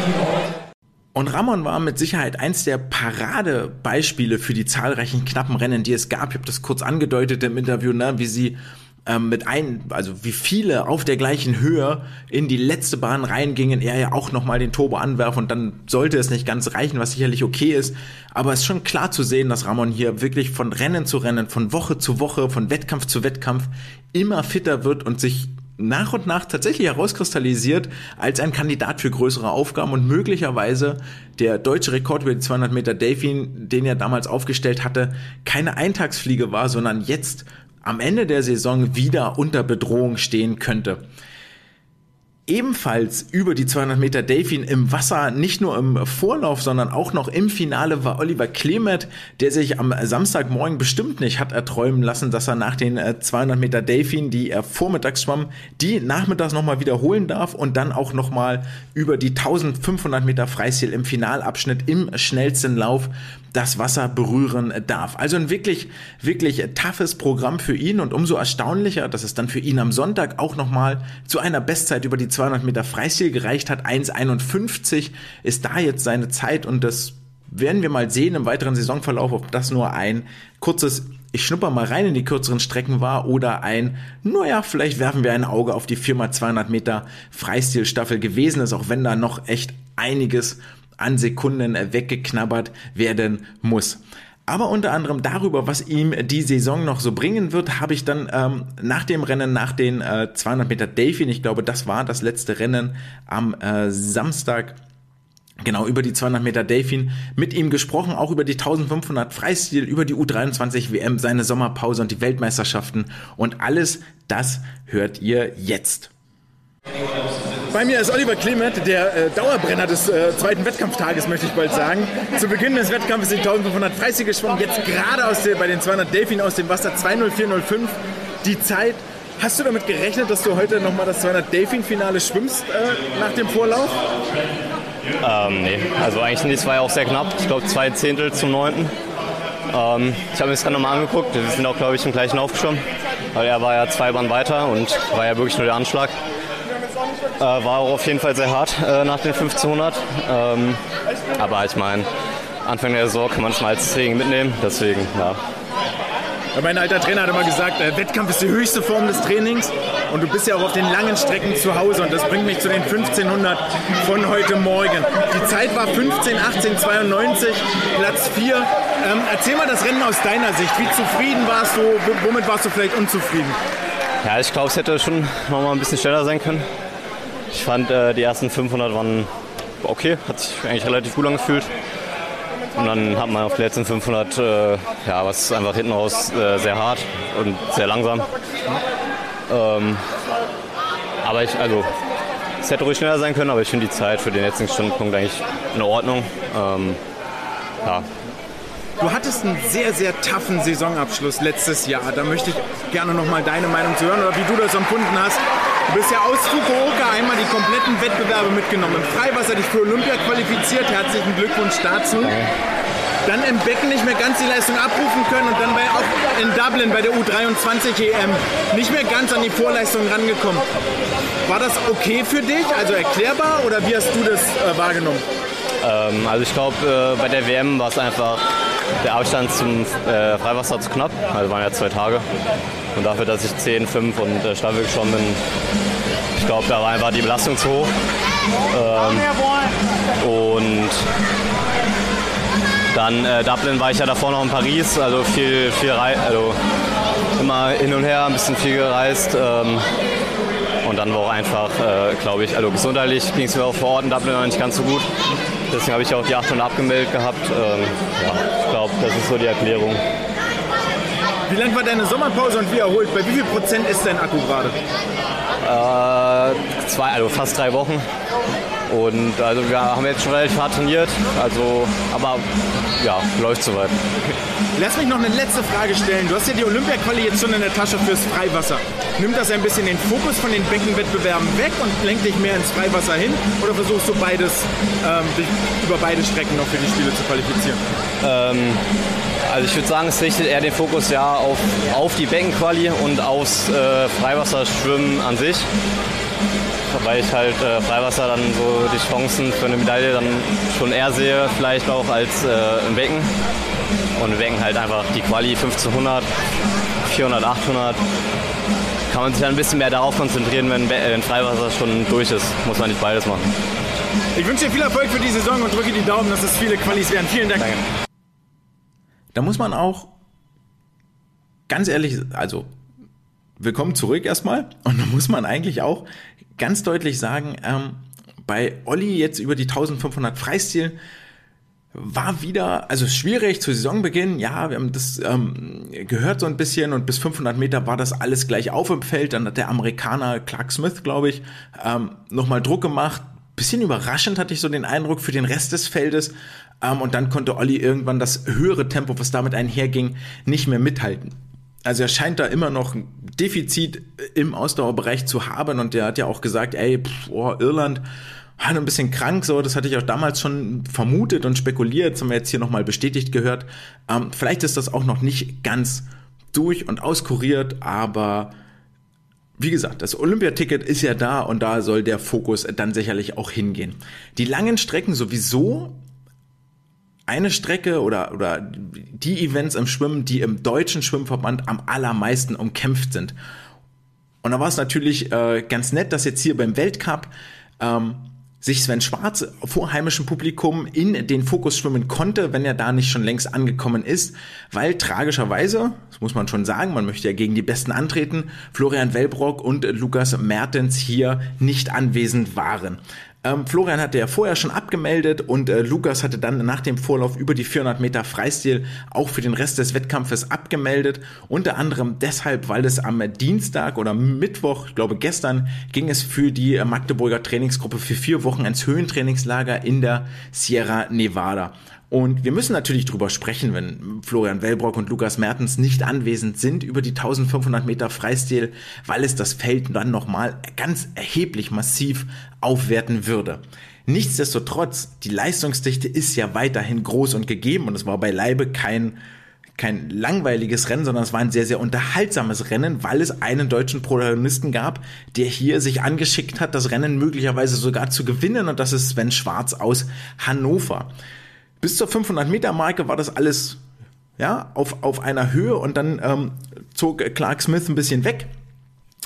Und Ramon war mit Sicherheit eins der Paradebeispiele für die zahlreichen knappen Rennen, die es gab. Ich habe das kurz angedeutet im Interview, ne, wie sie ähm, mit ein, also wie viele auf der gleichen Höhe in die letzte Bahn reingingen, er ja auch nochmal den Turbo anwerfen und dann sollte es nicht ganz reichen, was sicherlich okay ist. Aber es ist schon klar zu sehen, dass Ramon hier wirklich von Rennen zu Rennen, von Woche zu Woche, von Wettkampf zu Wettkampf immer fitter wird und sich nach und nach tatsächlich herauskristallisiert als ein Kandidat für größere Aufgaben und möglicherweise der deutsche Rekord über die 200 Meter Delfin, den er damals aufgestellt hatte, keine Eintagsfliege war, sondern jetzt am Ende der Saison wieder unter Bedrohung stehen könnte. Ebenfalls über die 200 Meter Delfin im Wasser, nicht nur im Vorlauf, sondern auch noch im Finale war Oliver Klemet, der sich am Samstagmorgen bestimmt nicht hat erträumen lassen, dass er nach den 200 äh, Meter Delfin, die er vormittags schwamm, die nachmittags nochmal wiederholen darf und dann auch nochmal über die 1500 Meter Freistil im Finalabschnitt im schnellsten Lauf das Wasser berühren darf. Also ein wirklich, wirklich toughes Programm für ihn und umso erstaunlicher, dass es dann für ihn am Sonntag auch nochmal zu einer Bestzeit über die 200 Meter Freistil gereicht hat. 1,51 ist da jetzt seine Zeit und das werden wir mal sehen im weiteren Saisonverlauf, ob das nur ein kurzes ich schnupper mal rein in die kürzeren Strecken war oder ein, naja, vielleicht werfen wir ein Auge auf die 4x200 Meter Freistilstaffel gewesen ist, auch wenn da noch echt einiges an Sekunden weggeknabbert werden muss. Aber unter anderem darüber, was ihm die Saison noch so bringen wird, habe ich dann ähm, nach dem Rennen, nach den äh, 200 Meter Delfin, ich glaube, das war das letzte Rennen am äh, Samstag, genau über die 200 Meter Delfin mit ihm gesprochen, auch über die 1500 Freistil, über die U23 WM, seine Sommerpause und die Weltmeisterschaften und alles das hört ihr jetzt. Bei mir ist Oliver Clement, der äh, Dauerbrenner des äh, zweiten Wettkampftages, möchte ich bald sagen. Zu Beginn des Wettkampfes sind 1500 Freistil geschwommen, jetzt gerade aus der, bei den 200 Delfin aus dem Wasser 20405. Die Zeit, hast du damit gerechnet, dass du heute nochmal das 200 Delfin-Finale schwimmst äh, nach dem Vorlauf? Ähm, nee, also eigentlich es war ja auch sehr knapp. Ich glaube zwei Zehntel zum neunten. Ähm, ich habe mir das gerade nochmal angeguckt. Wir sind auch, glaube ich, im gleichen aufgeschwommen. Weil er war ja zwei Bahnen weiter und war ja wirklich nur der Anschlag. Äh, war auch auf jeden Fall sehr hart äh, nach den 1500. Ähm, aber ich meine, Anfang der Saison kann man es mal als Training mitnehmen. Deswegen, ja. Mein alter Trainer hat immer gesagt, äh, Wettkampf ist die höchste Form des Trainings und du bist ja auch auf den langen Strecken zu Hause und das bringt mich zu den 1500 von heute Morgen. Die Zeit war 15, 18, 92, Platz 4. Ähm, erzähl mal das Rennen aus deiner Sicht. Wie zufrieden warst du? Womit warst du vielleicht unzufrieden? Ja, ich glaube, es hätte schon noch mal ein bisschen schneller sein können. Ich fand, äh, die ersten 500 waren okay, hat sich eigentlich relativ gut angefühlt. Und dann hat man auf den letzten 500, äh, ja, was einfach hinten raus äh, sehr hart und sehr langsam. Ähm, aber ich, also, es hätte ruhig schneller sein können, aber ich finde die Zeit für den letzten Stundenpunkt eigentlich in Ordnung. Ähm, ja, Du hattest einen sehr, sehr taffen Saisonabschluss letztes Jahr. Da möchte ich gerne noch mal deine Meinung zu hören oder wie du das empfunden hast. Du bist ja aus Fukuoka einmal die kompletten Wettbewerbe mitgenommen. Im Freiwasser dich für Olympia qualifiziert. Herzlichen Glückwunsch dazu. Dann im Becken nicht mehr ganz die Leistung abrufen können und dann bei, auch in Dublin bei der U23 EM nicht mehr ganz an die Vorleistung rangekommen. War das okay für dich, also erklärbar oder wie hast du das äh, wahrgenommen? Ähm, also ich glaube, äh, bei der WM war es einfach der Abstand zum äh, Freiwasser zu knapp. Also waren ja zwei Tage. Und dafür, dass ich 10, 5 und äh, Staffel geschwommen bin, ich glaube, da war einfach die Belastung zu hoch. Ähm, und dann äh, Dublin war ich ja davor noch in Paris, also viel, viel Rei also immer hin und her, ein bisschen viel gereist. Ähm, und dann war auch einfach, äh, glaube ich, also gesundheitlich ging es mir auch vor Ort in Dublin noch nicht ganz so gut. Deswegen habe ich auch die 800 abgemeldet gehabt. Ähm, ja, das ist so die Erklärung. Wie lang war deine Sommerpause und wie erholt? Bei wie viel Prozent ist dein Akku gerade? Äh, zwei, also fast drei Wochen. Und also wir haben jetzt schon relativ hart trainiert, also aber ja, läuft soweit. Lass mich noch eine letzte Frage stellen. Du hast ja die Olympia-Quali jetzt schon in der Tasche fürs Freiwasser. Nimmt das ein bisschen den Fokus von den Beckenwettbewerben weg und lenkt dich mehr ins Freiwasser hin? Oder versuchst du beides, ähm, dich über beide Strecken noch für die Spiele zu qualifizieren? Ähm, also ich würde sagen, es richtet eher den Fokus ja auf, auf die Beckenquali und aufs äh, Freiwasserschwimmen an sich weil ich halt äh, Freiwasser dann so die Chancen für eine Medaille dann schon eher sehe, vielleicht auch als äh, im Becken. Und im Becken halt einfach die Quali 1500, 400, 800. Kann man sich dann ein bisschen mehr darauf konzentrieren, wenn, wenn Freiwasser schon durch ist. Muss man nicht beides machen. Ich wünsche dir viel Erfolg für die Saison und drücke die Daumen, dass es viele Qualis werden. Vielen Dank. Danke. Da muss man auch ganz ehrlich, also willkommen zurück erstmal. Und da muss man eigentlich auch ganz deutlich sagen, ähm, bei Olli jetzt über die 1500 Freistil war wieder, also schwierig zu Saisonbeginn, ja, wir haben das ähm, gehört so ein bisschen und bis 500 Meter war das alles gleich auf im Feld, dann hat der Amerikaner Clark Smith, glaube ich, ähm, nochmal Druck gemacht, bisschen überraschend hatte ich so den Eindruck für den Rest des Feldes. Ähm, und dann konnte Olli irgendwann das höhere Tempo, was damit einherging, nicht mehr mithalten. Also er scheint da immer noch ein Defizit im Ausdauerbereich zu haben und der hat ja auch gesagt, ey, pff, oh, Irland war ein bisschen krank, so, das hatte ich auch damals schon vermutet und spekuliert, das haben wir jetzt hier nochmal bestätigt gehört. Ähm, vielleicht ist das auch noch nicht ganz durch und auskuriert, aber wie gesagt, das Olympiaticket ist ja da und da soll der Fokus dann sicherlich auch hingehen. Die langen Strecken sowieso eine Strecke oder, oder die Events im Schwimmen, die im deutschen Schwimmverband am allermeisten umkämpft sind. Und da war es natürlich äh, ganz nett, dass jetzt hier beim Weltcup ähm, sich Sven Schwarz vor heimischem Publikum in den Fokus schwimmen konnte, wenn er da nicht schon längst angekommen ist, weil tragischerweise, das muss man schon sagen, man möchte ja gegen die Besten antreten, Florian Wellbrock und Lukas Mertens hier nicht anwesend waren. Ähm, Florian hatte ja vorher schon abgemeldet und äh, Lukas hatte dann nach dem Vorlauf über die 400 Meter Freistil auch für den Rest des Wettkampfes abgemeldet. Unter anderem deshalb, weil es am Dienstag oder Mittwoch, ich glaube gestern, ging es für die Magdeburger Trainingsgruppe für vier Wochen ins Höhentrainingslager in der Sierra Nevada. Und wir müssen natürlich drüber sprechen, wenn Florian Wellbrock und Lukas Mertens nicht anwesend sind über die 1500 Meter Freistil, weil es das Feld dann nochmal ganz erheblich massiv aufwerten würde. Nichtsdestotrotz, die Leistungsdichte ist ja weiterhin groß und gegeben und es war beileibe kein kein langweiliges Rennen, sondern es war ein sehr, sehr unterhaltsames Rennen, weil es einen deutschen Protagonisten gab, der hier sich angeschickt hat, das Rennen möglicherweise sogar zu gewinnen und das ist Sven Schwarz aus Hannover. Bis zur 500 Meter Marke war das alles ja auf, auf einer Höhe und dann ähm, zog Clark Smith ein bisschen weg.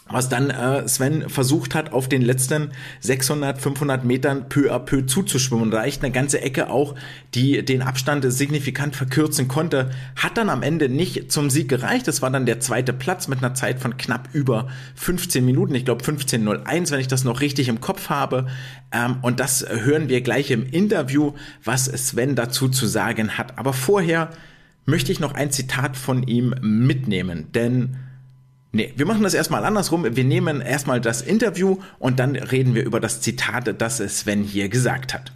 Was dann äh, Sven versucht hat, auf den letzten 600, 500 Metern peu à peu zuzuschwimmen. Da echt eine ganze Ecke auch, die den Abstand signifikant verkürzen konnte, hat dann am Ende nicht zum Sieg gereicht. Das war dann der zweite Platz mit einer Zeit von knapp über 15 Minuten. Ich glaube 15.01, wenn ich das noch richtig im Kopf habe. Ähm, und das hören wir gleich im Interview, was Sven dazu zu sagen hat. Aber vorher möchte ich noch ein Zitat von ihm mitnehmen, denn Nee, wir machen das erstmal andersrum. Wir nehmen erstmal das Interview und dann reden wir über das Zitat, das Sven hier gesagt hat.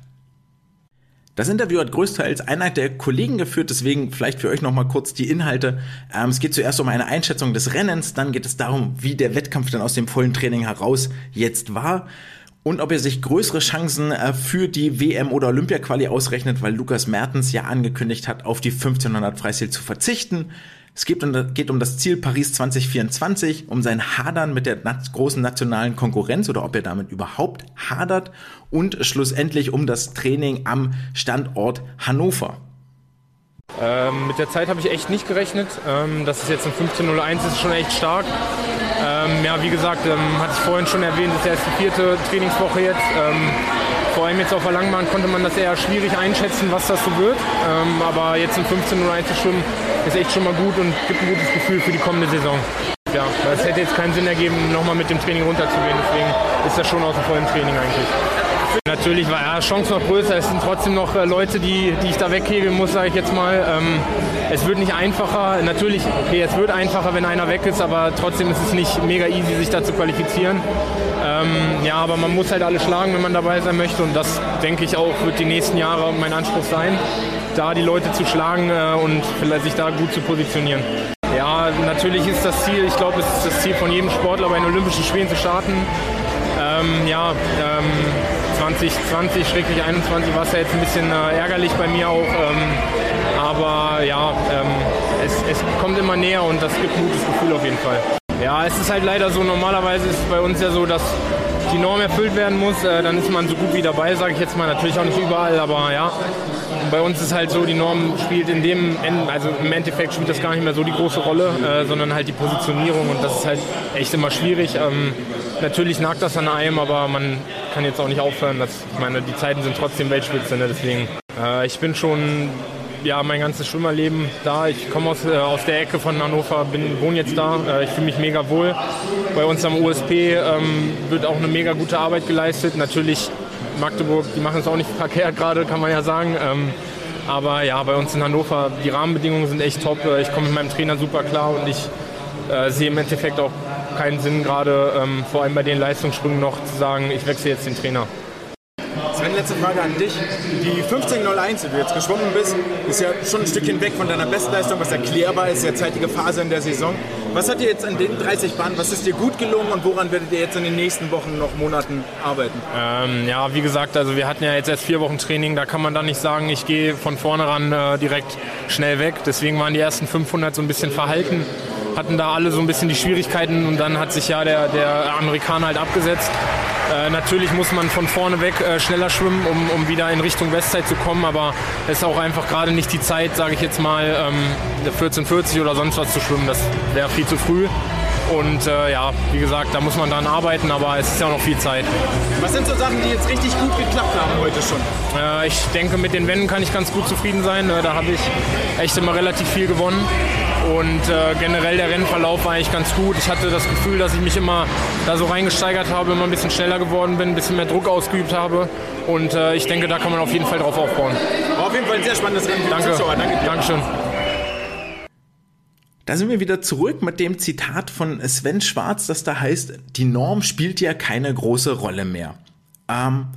Das Interview hat größtenteils einer der Kollegen geführt, deswegen vielleicht für euch nochmal kurz die Inhalte. Ähm, es geht zuerst um eine Einschätzung des Rennens, dann geht es darum, wie der Wettkampf dann aus dem vollen Training heraus jetzt war und ob er sich größere Chancen äh, für die WM oder Olympia-Quali ausrechnet, weil Lukas Mertens ja angekündigt hat, auf die 1500 Freistil zu verzichten. Es geht um, geht um das Ziel Paris 2024, um sein Hadern mit der großen nationalen Konkurrenz oder ob er damit überhaupt hadert und schlussendlich um das Training am Standort Hannover. Ähm, mit der Zeit habe ich echt nicht gerechnet. Ähm, dass es jetzt ein 15.01 ist, schon echt stark. Ähm, ja, wie gesagt, ähm, hatte ich vorhin schon erwähnt, das ist erst die vierte Trainingswoche jetzt. Vor allem jetzt auf der Langbahn konnte man das eher schwierig einschätzen, was das so wird. Ähm, aber jetzt im 15.01 zu schwimmen, ist echt schon mal gut und gibt ein gutes Gefühl für die kommende Saison. Ja, es hätte jetzt keinen Sinn ergeben, nochmal mit dem Training runterzugehen. Deswegen ist das schon aus dem vollen Training eigentlich. Natürlich war ja Chance noch größer. Es sind trotzdem noch äh, Leute, die, die ich da weghebeln muss, sage ich jetzt mal. Ähm, es wird nicht einfacher. Natürlich, okay, es wird einfacher, wenn einer weg ist, aber trotzdem ist es nicht mega easy, sich da zu qualifizieren. Ähm, ja, aber man muss halt alle schlagen, wenn man dabei sein möchte. Und das, denke ich, auch wird die nächsten Jahre mein Anspruch sein da die Leute zu schlagen äh, und vielleicht sich da gut zu positionieren. Ja, natürlich ist das Ziel, ich glaube, es ist das Ziel von jedem Sportler, bei den Olympischen Spielen zu starten. Ähm, ja, ähm, 2020, schrecklich 21 war es ja jetzt ein bisschen äh, ärgerlich bei mir auch. Ähm, aber ja, ähm, es, es kommt immer näher und das gibt ein gutes Gefühl auf jeden Fall. Ja, es ist halt leider so, normalerweise ist es bei uns ja so, dass die Norm erfüllt werden muss, äh, dann ist man so gut wie dabei, sage ich jetzt mal. Natürlich auch nicht überall, aber ja. Bei uns ist halt so, die Norm spielt in dem, also im Endeffekt spielt das gar nicht mehr so die große Rolle, äh, sondern halt die Positionierung und das ist halt echt immer schwierig. Ähm, natürlich nagt das an einem, aber man kann jetzt auch nicht aufhören. Dass, ich meine, die Zeiten sind trotzdem Weltspitze, ne? deswegen. Äh, ich bin schon ja, mein ganzes Schwimmerleben da. Ich komme aus, äh, aus der Ecke von Hannover, bin, wohne jetzt da. Äh, ich fühle mich mega wohl. Bei uns am USP ähm, wird auch eine mega gute Arbeit geleistet. Natürlich Magdeburg, die machen es auch nicht verkehrt gerade, kann man ja sagen. Ähm, aber ja, bei uns in Hannover, die Rahmenbedingungen sind echt top. Äh, ich komme mit meinem Trainer super klar und ich äh, sehe im Endeffekt auch keinen Sinn gerade, ähm, vor allem bei den Leistungssprüngen noch zu sagen, ich wechsle jetzt den Trainer. Sven, letzte Frage an dich. Die 15.01, die du jetzt geschwommen bist, ist ja schon ein Stückchen weg von deiner Bestleistung, was erklärbar ist, derzeitige Phase in der Saison. Was hat dir jetzt an den 30 Bahnen, was ist dir gut gelungen und woran werdet ihr jetzt in den nächsten Wochen noch Monaten arbeiten? Ähm, ja, wie gesagt, also wir hatten ja jetzt erst vier Wochen Training, da kann man dann nicht sagen, ich gehe von vorne ran äh, direkt schnell weg. Deswegen waren die ersten 500 so ein bisschen verhalten, hatten da alle so ein bisschen die Schwierigkeiten und dann hat sich ja der, der Amerikaner halt abgesetzt. Äh, natürlich muss man von vorne weg äh, schneller schwimmen, um, um wieder in Richtung Westzeit zu kommen, aber es ist auch einfach gerade nicht die Zeit, sage ich jetzt mal, ähm, 1440 oder sonst was zu schwimmen. Das wäre viel zu früh. Und äh, ja, wie gesagt, da muss man dann arbeiten, aber es ist ja noch viel Zeit. Was sind so Sachen, die jetzt richtig gut geklappt haben heute schon? Äh, ich denke, mit den Wänden kann ich ganz gut zufrieden sein. Äh, da habe ich echt immer relativ viel gewonnen. Und äh, generell der Rennverlauf war eigentlich ganz gut. Ich hatte das Gefühl, dass ich mich immer da so reingesteigert habe, immer ein bisschen schneller geworden bin, ein bisschen mehr Druck ausgeübt habe. Und äh, ich denke, da kann man auf jeden Fall drauf aufbauen. War auf jeden Fall ein sehr spannendes Rennen. Danke. Danke. Dankeschön. Da sind wir wieder zurück mit dem Zitat von Sven Schwarz, das da heißt, die Norm spielt ja keine große Rolle mehr. Ähm,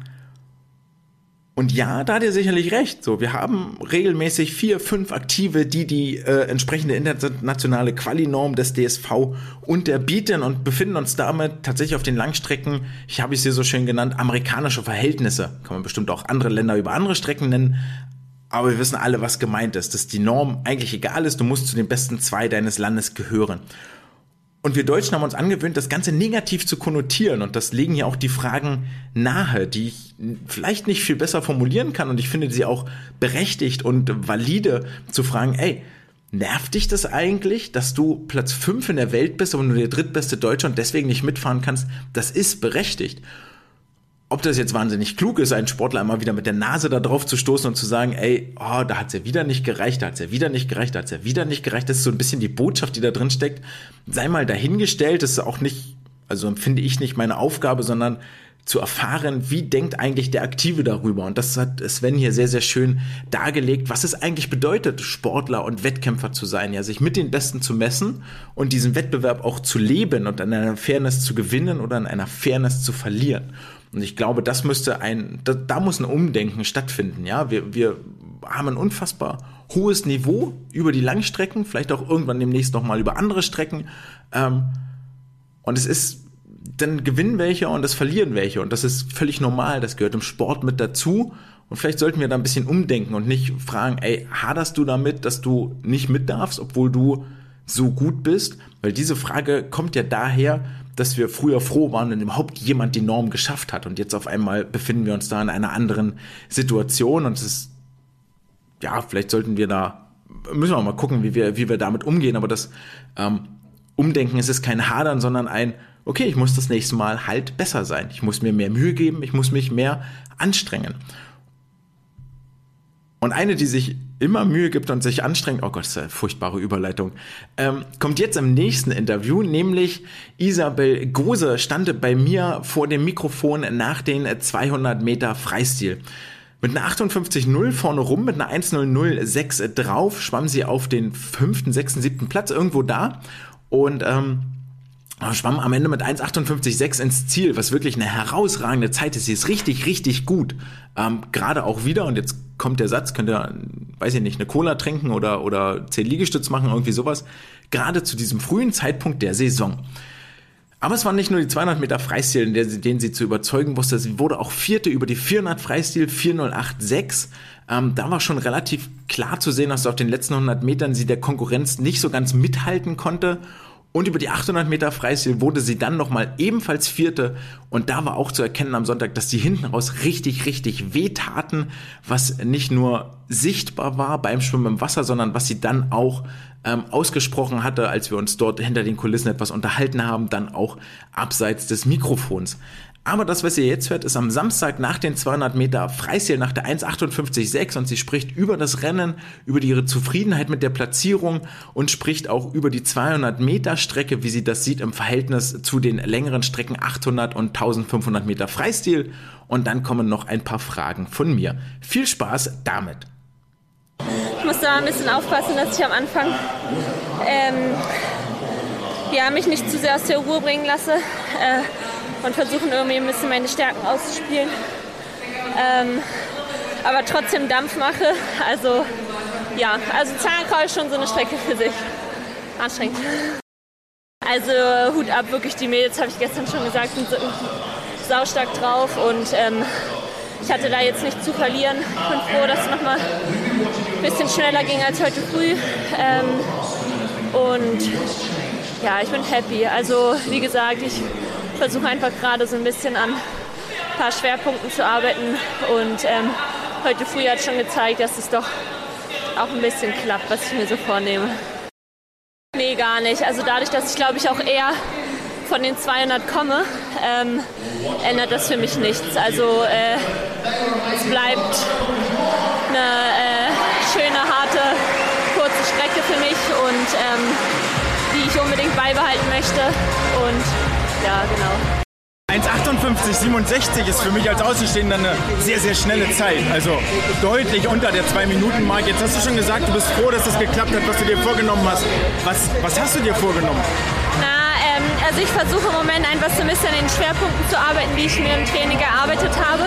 und ja, da hat er sicherlich recht. So, wir haben regelmäßig vier, fünf Aktive, die die äh, entsprechende internationale Quali-Norm des DSV unterbieten und befinden uns damit tatsächlich auf den Langstrecken, ich habe es hier so schön genannt, amerikanische Verhältnisse. Kann man bestimmt auch andere Länder über andere Strecken nennen. Aber wir wissen alle, was gemeint ist, dass die Norm eigentlich egal ist, du musst zu den besten zwei deines Landes gehören. Und wir Deutschen haben uns angewöhnt, das Ganze negativ zu konnotieren. Und das legen ja auch die Fragen nahe, die ich vielleicht nicht viel besser formulieren kann. Und ich finde sie auch berechtigt und valide zu fragen, ey, Nervt dich das eigentlich, dass du Platz 5 in der Welt bist, aber nur der drittbeste Deutsche und deswegen nicht mitfahren kannst? Das ist berechtigt. Ob das jetzt wahnsinnig klug ist, einen Sportler immer wieder mit der Nase da drauf zu stoßen und zu sagen, ey, oh, da hat's ja wieder nicht gereicht, da hat's ja wieder nicht gereicht, da hat's ja wieder nicht gereicht. Das ist so ein bisschen die Botschaft, die da drin steckt. Sei mal dahingestellt, das ist auch nicht, also empfinde ich nicht meine Aufgabe, sondern zu erfahren, wie denkt eigentlich der Aktive darüber. Und das hat Sven hier sehr, sehr schön dargelegt, was es eigentlich bedeutet, Sportler und Wettkämpfer zu sein, ja, sich mit den Besten zu messen und diesen Wettbewerb auch zu leben und an einer Fairness zu gewinnen oder an einer Fairness zu verlieren. Und ich glaube, das müsste ein, da, da muss ein Umdenken stattfinden, ja. Wir, wir haben ein unfassbar hohes Niveau über die Langstrecken, vielleicht auch irgendwann demnächst nochmal über andere Strecken. Ähm, und es ist dann gewinnen welche und das verlieren welche. Und das ist völlig normal, das gehört im Sport mit dazu. Und vielleicht sollten wir da ein bisschen umdenken und nicht fragen, ey, haderst du damit, dass du nicht mit darfst, obwohl du so gut bist? Weil diese Frage kommt ja daher, dass wir früher froh waren, wenn überhaupt jemand die Norm geschafft hat. Und jetzt auf einmal befinden wir uns da in einer anderen Situation und es ist, ja, vielleicht sollten wir da, müssen wir mal gucken, wie wir, wie wir damit umgehen. Aber das ähm, Umdenken es ist kein Hadern, sondern ein, okay, ich muss das nächste Mal halt besser sein. Ich muss mir mehr Mühe geben, ich muss mich mehr anstrengen. Und eine, die sich immer Mühe gibt und sich anstrengt, oh Gott, das ist eine furchtbare Überleitung, ähm, kommt jetzt im nächsten Interview, nämlich Isabel Gose stand bei mir vor dem Mikrofon nach den 200 Meter Freistil. Mit einer 58.0 vorne rum, mit einer 1.006 drauf, schwamm sie auf den fünften, sechsten, siebten Platz irgendwo da und ähm, schwamm am Ende mit 1,58,6 ins Ziel, was wirklich eine herausragende Zeit ist. Sie ist richtig, richtig gut. Ähm, Gerade auch wieder, und jetzt kommt der Satz, könnt ihr, weiß ich nicht, eine Cola trinken oder, oder 10 Liegestütz machen, irgendwie sowas. Gerade zu diesem frühen Zeitpunkt der Saison. Aber es waren nicht nur die 200 Meter Freistil, der, denen sie zu überzeugen wusste. Sie wurde auch Vierte über die 400 Freistil, 4086. Ähm, da war schon relativ klar zu sehen, dass auf den letzten 100 Metern sie der Konkurrenz nicht so ganz mithalten konnte. Und über die 800 Meter Freistil wurde sie dann nochmal ebenfalls Vierte. Und da war auch zu erkennen am Sonntag, dass die hinten raus richtig, richtig wehtaten, was nicht nur sichtbar war beim Schwimmen im Wasser, sondern was sie dann auch ähm, ausgesprochen hatte, als wir uns dort hinter den Kulissen etwas unterhalten haben, dann auch abseits des Mikrofons. Aber das, was ihr jetzt hört, ist am Samstag nach den 200 Meter Freistil nach der 1,58,6 und sie spricht über das Rennen, über ihre Zufriedenheit mit der Platzierung und spricht auch über die 200 Meter Strecke, wie sie das sieht im Verhältnis zu den längeren Strecken 800 und 1500 Meter Freistil. Und dann kommen noch ein paar Fragen von mir. Viel Spaß damit! Ich muss da ein bisschen aufpassen, dass ich am Anfang ähm, ja, mich nicht zu sehr aus der Ruhe bringen lasse. Äh, und versuchen irgendwie ein bisschen meine Stärken auszuspielen. Ähm, aber trotzdem Dampf mache. Also ja, also Zahlenkraul ist schon so eine Strecke für sich. Anstrengend. Also Hut ab, wirklich die Mädels, habe ich gestern schon gesagt, sind so saustark drauf und ähm, ich hatte da jetzt nicht zu verlieren. Ich bin froh, dass es nochmal ein bisschen schneller ging als heute früh. Ähm, und ja, ich bin happy. Also wie gesagt, ich versuche einfach gerade so ein bisschen an ein paar Schwerpunkten zu arbeiten. Und ähm, heute früh hat schon gezeigt, dass es doch auch ein bisschen klappt, was ich mir so vornehme. Nee, gar nicht. Also dadurch, dass ich glaube ich auch eher von den 200 komme, ähm, ändert das für mich nichts. Also äh, es bleibt eine äh, schöne, harte, kurze Strecke für mich und ähm, die ich unbedingt beibehalten möchte. Und ja, genau. 1,58,67 ist für mich als Außenstehender eine sehr, sehr schnelle Zeit. Also deutlich unter der 2-Minuten-Mark. Jetzt hast du schon gesagt, du bist froh, dass es geklappt hat, was du dir vorgenommen hast. Was, was hast du dir vorgenommen? Na, ähm, also ich versuche im Moment einfach so ein bisschen an den Schwerpunkten zu arbeiten, die ich mir im Training gearbeitet habe.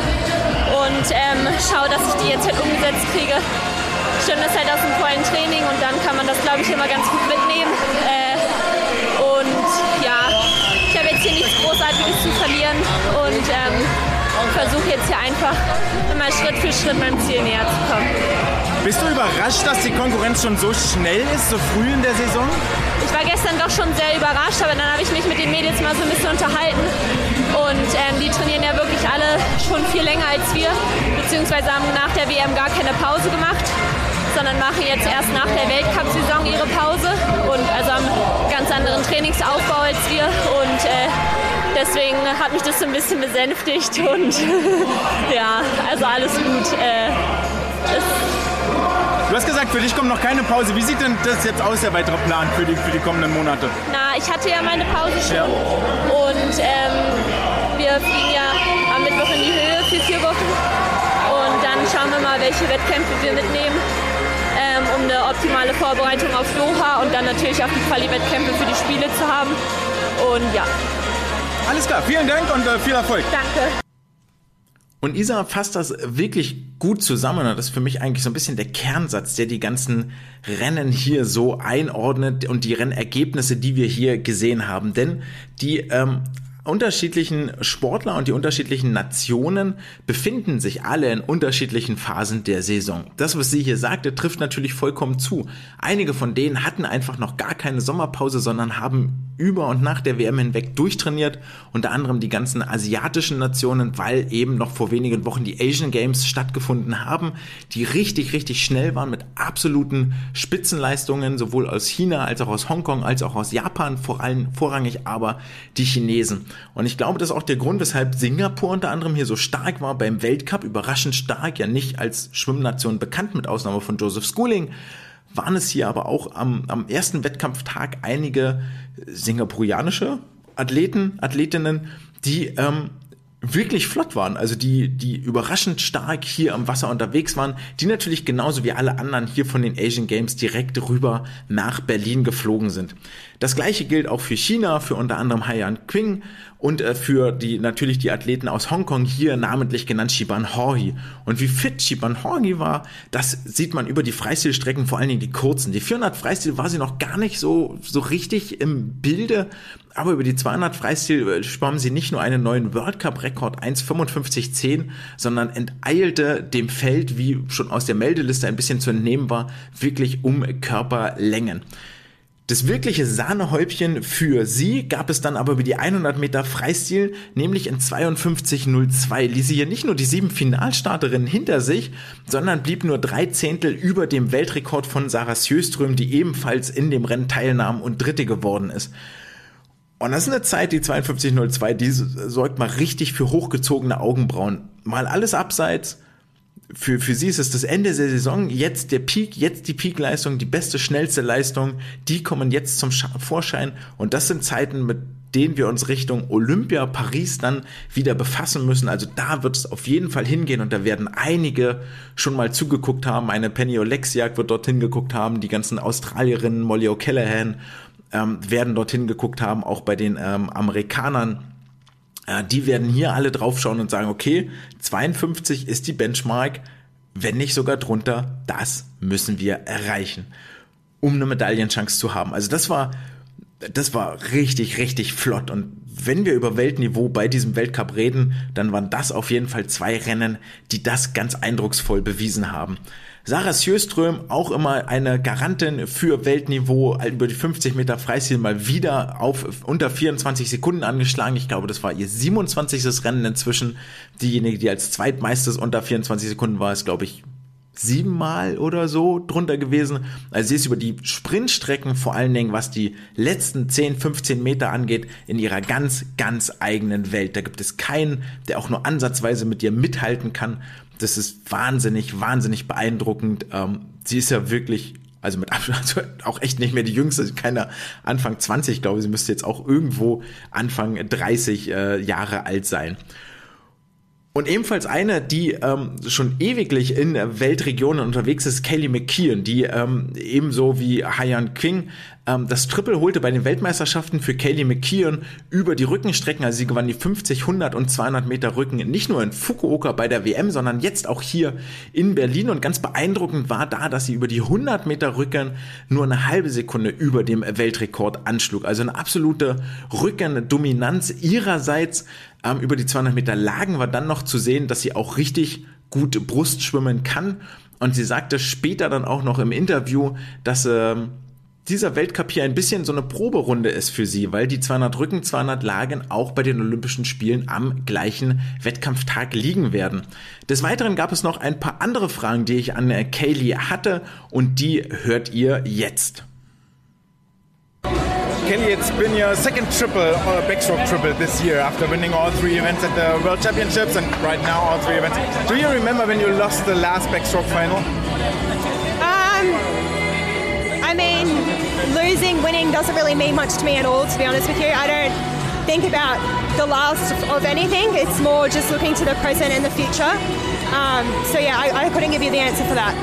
Und ähm, schaue, dass ich die jetzt halt umgesetzt kriege. Stimmt das halt aus dem vollen Training und dann kann man das, glaube ich, immer ganz gut mitnehmen. Äh, und ja, hier nichts Großartiges zu verlieren und ähm, versuche jetzt hier einfach immer Schritt für Schritt meinem Ziel näher zu kommen. Bist du überrascht, dass die Konkurrenz schon so schnell ist, so früh in der Saison? Ich war gestern doch schon sehr überrascht, aber dann habe ich mich mit den Mädels mal so ein bisschen unterhalten. Und ähm, die trainieren ja wirklich alle schon viel länger als wir, beziehungsweise haben nach der WM gar keine Pause gemacht sondern machen jetzt erst nach der Weltcup-Saison ihre Pause und also haben einen ganz anderen Trainingsaufbau als wir und äh, deswegen hat mich das so ein bisschen besänftigt und [LAUGHS] ja, also alles gut. Äh, Du hast gesagt, für dich kommt noch keine Pause. Wie sieht denn das jetzt aus, der weitere Plan für die, für die kommenden Monate? Na, ich hatte ja meine Pause schon. Ja. Und ähm, wir fliegen ja am Mittwoch in die Höhe für vier Wochen. Und dann schauen wir mal, welche Wettkämpfe wir mitnehmen, um eine optimale Vorbereitung auf Doha und dann natürlich auch die Quali-Wettkämpfe für die Spiele zu haben. Und ja. Alles klar, vielen Dank und äh, viel Erfolg. Danke. Und Isa fasst das wirklich gut zusammen. Und das ist für mich eigentlich so ein bisschen der Kernsatz, der die ganzen Rennen hier so einordnet und die Rennergebnisse, die wir hier gesehen haben. Denn die ähm, unterschiedlichen Sportler und die unterschiedlichen Nationen befinden sich alle in unterschiedlichen Phasen der Saison. Das, was sie hier sagte, trifft natürlich vollkommen zu. Einige von denen hatten einfach noch gar keine Sommerpause, sondern haben über und nach der WM hinweg durchtrainiert, unter anderem die ganzen asiatischen Nationen, weil eben noch vor wenigen Wochen die Asian Games stattgefunden haben, die richtig, richtig schnell waren mit absoluten Spitzenleistungen, sowohl aus China als auch aus Hongkong, als auch aus Japan, vor allem vorrangig aber die Chinesen. Und ich glaube, das ist auch der Grund, weshalb Singapur unter anderem hier so stark war beim Weltcup, überraschend stark, ja nicht als Schwimmnation bekannt, mit Ausnahme von Joseph Schooling, waren es hier aber auch am, am ersten Wettkampftag einige singapurianische Athleten, Athletinnen, die ähm, wirklich flott waren, also die, die überraschend stark hier am Wasser unterwegs waren, die natürlich genauso wie alle anderen hier von den Asian Games direkt rüber nach Berlin geflogen sind. Das gleiche gilt auch für China, für unter anderem Haiyan Qing und äh, für die natürlich die Athleten aus Hongkong hier namentlich genannt Shiban Hori. Und wie fit Shiban Hori war, das sieht man über die Freistilstrecken, vor allen Dingen die kurzen. Die 400 Freistil war sie noch gar nicht so so richtig im Bilde, aber über die 200 Freistil äh, schwamm sie nicht nur einen neuen World Cup Rekord 1:55:10, sondern enteilte dem Feld, wie schon aus der Meldeliste ein bisschen zu entnehmen war, wirklich um Körperlängen. Das wirkliche Sahnehäubchen für sie gab es dann aber über die 100 Meter Freistil, nämlich in 52.02 ließ sie hier nicht nur die sieben Finalstarterinnen hinter sich, sondern blieb nur drei Zehntel über dem Weltrekord von Sarah Sjöström, die ebenfalls in dem Rennen teilnahm und Dritte geworden ist. Und das ist eine Zeit, die 52.02, die sorgt mal richtig für hochgezogene Augenbrauen. Mal alles abseits, für, für sie ist es das Ende der Saison, jetzt der Peak, jetzt die Peakleistung, die beste, schnellste Leistung, die kommen jetzt zum Vorschein und das sind Zeiten, mit denen wir uns Richtung Olympia Paris dann wieder befassen müssen. Also da wird es auf jeden Fall hingehen und da werden einige schon mal zugeguckt haben. Eine Penny Oleksiak wird dorthin geguckt haben, die ganzen Australierinnen, Molly O'Callaghan ähm, werden dorthin geguckt haben, auch bei den ähm, Amerikanern die werden hier alle draufschauen und sagen, okay, 52 ist die Benchmark, wenn nicht sogar drunter, das müssen wir erreichen, um eine Medaillenchance zu haben. Also das war, das war richtig, richtig flott. Und wenn wir über Weltniveau bei diesem Weltcup reden, dann waren das auf jeden Fall zwei Rennen, die das ganz eindrucksvoll bewiesen haben. Sarah Sjöström, auch immer eine Garantin für Weltniveau, über die 50 Meter Freistil mal wieder auf unter 24 Sekunden angeschlagen. Ich glaube, das war ihr 27. Rennen inzwischen. Diejenige, die als zweitmeistes unter 24 Sekunden war, ist, glaube ich, siebenmal oder so drunter gewesen. Also sie ist über die Sprintstrecken, vor allen Dingen was die letzten 10, 15 Meter angeht, in ihrer ganz, ganz eigenen Welt. Da gibt es keinen, der auch nur ansatzweise mit ihr mithalten kann das ist wahnsinnig, wahnsinnig beeindruckend. Ähm, sie ist ja wirklich, also mit Abstand, [LAUGHS] also auch echt nicht mehr die jüngste, keiner Anfang 20, glaube ich, sie müsste jetzt auch irgendwo Anfang 30 äh, Jahre alt sein. Und ebenfalls eine, die ähm, schon ewiglich in Weltregionen unterwegs ist, Kaylee McKeon, die ähm, ebenso wie Haiyan King ähm, das Triple holte bei den Weltmeisterschaften für Kaylee McKeon über die Rückenstrecken. Also sie gewann die 50, 100 und 200 Meter Rücken nicht nur in Fukuoka bei der WM, sondern jetzt auch hier in Berlin. Und ganz beeindruckend war da, dass sie über die 100 Meter Rücken nur eine halbe Sekunde über dem Weltrekord anschlug. Also eine absolute Rückendominanz ihrerseits. Ähm, über die 200 Meter Lagen war dann noch zu sehen, dass sie auch richtig gut Brust schwimmen kann. Und sie sagte später dann auch noch im Interview, dass ähm, dieser Weltcup hier ein bisschen so eine Proberunde ist für sie, weil die 200 Rücken, 200 Lagen auch bei den Olympischen Spielen am gleichen Wettkampftag liegen werden. Des Weiteren gab es noch ein paar andere Fragen, die ich an Kaylee hatte und die hört ihr jetzt. Kelly, it's been your second triple, or backstroke triple this year after winning all three events at the World Championships and right now all three events. Do you remember when you lost the last backstroke final? Um, I mean, losing, winning doesn't really mean much to me at all, to be honest with you. I don't think about the last of anything. It's more just looking to the present and the future. Um, so yeah, I, I, couldn't give you the answer for that.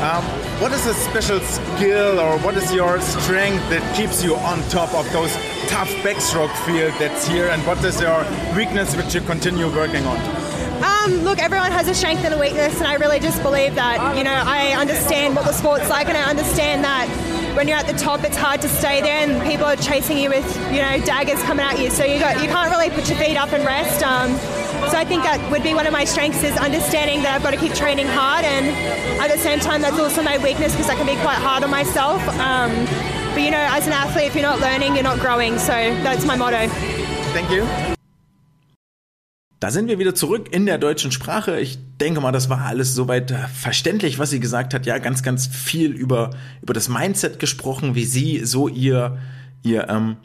Um, what is a special skill or what is your strength that keeps you on top of those tough backstroke field that's here and what is your weakness which you continue working on? Um, look, everyone has a strength and a weakness, and I really just believe that. You know, I understand what the sport's like, and I understand that when you're at the top, it's hard to stay there, and people are chasing you with, you know, daggers coming at you. So you got you can't really put your feet up and rest. Um, so I think that would be one of my strengths is understanding that I've got to keep training hard, and at the same time, that's also my weakness because I can be quite hard on myself. Um, but you know, as an athlete, if you're not learning, you're not growing. So that's my motto. Thank you. Da sind wir wieder zurück in der deutschen Sprache. Ich denke mal, das war alles soweit äh, verständlich, was sie gesagt hat. Ja, ganz, ganz viel über, über das Mindset gesprochen, wie sie so ihr, ihr, ähm,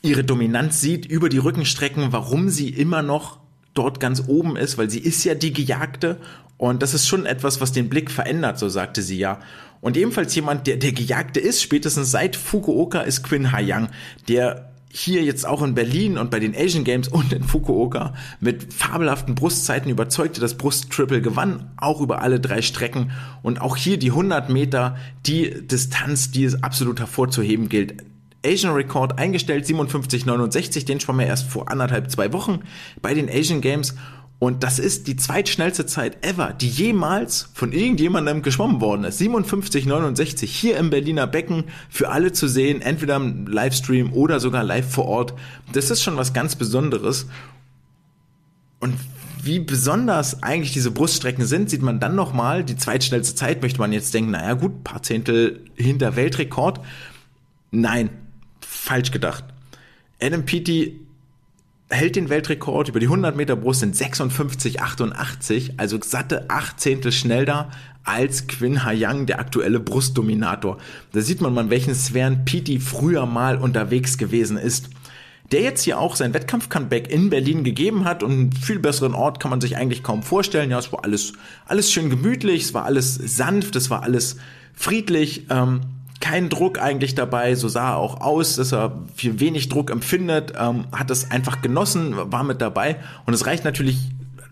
ihre Dominanz sieht über die Rückenstrecken, warum sie immer noch dort ganz oben ist, weil sie ist ja die Gejagte und das ist schon etwas, was den Blick verändert, so sagte sie ja. Und ebenfalls jemand, der der Gejagte ist, spätestens seit Fukuoka, ist Quinn Hayang, der hier jetzt auch in Berlin und bei den Asian Games [LAUGHS] und in Fukuoka mit fabelhaften Brustzeiten überzeugte, das Brusttriple gewann, auch über alle drei Strecken und auch hier die 100 Meter, die Distanz, die es absolut hervorzuheben gilt. Asian Record eingestellt, 57,69. Den schwamm er erst vor anderthalb, zwei Wochen bei den Asian Games. Und das ist die zweitschnellste Zeit ever, die jemals von irgendjemandem geschwommen worden ist. 57,69 hier im Berliner Becken für alle zu sehen, entweder im Livestream oder sogar live vor Ort. Das ist schon was ganz Besonderes. Und wie besonders eigentlich diese Bruststrecken sind, sieht man dann nochmal. Die zweitschnellste Zeit möchte man jetzt denken, naja gut, paar Zehntel hinter Weltrekord. Nein, falsch gedacht. Adam Peaty hält den Weltrekord über die 100 Meter Brust in 56,88, also satte 8 Zehntel schneller als Quinn Hayang, der aktuelle Brustdominator. Da sieht man mal, welchen Sven Peaty früher mal unterwegs gewesen ist. Der jetzt hier auch sein Wettkampf-Comeback in Berlin gegeben hat und einen viel besseren Ort kann man sich eigentlich kaum vorstellen. Ja, es war alles, alles schön gemütlich, es war alles sanft, es war alles friedlich. Ähm, kein Druck eigentlich dabei, so sah er auch aus, dass er viel wenig Druck empfindet, ähm, hat es einfach genossen, war mit dabei. Und es reicht natürlich,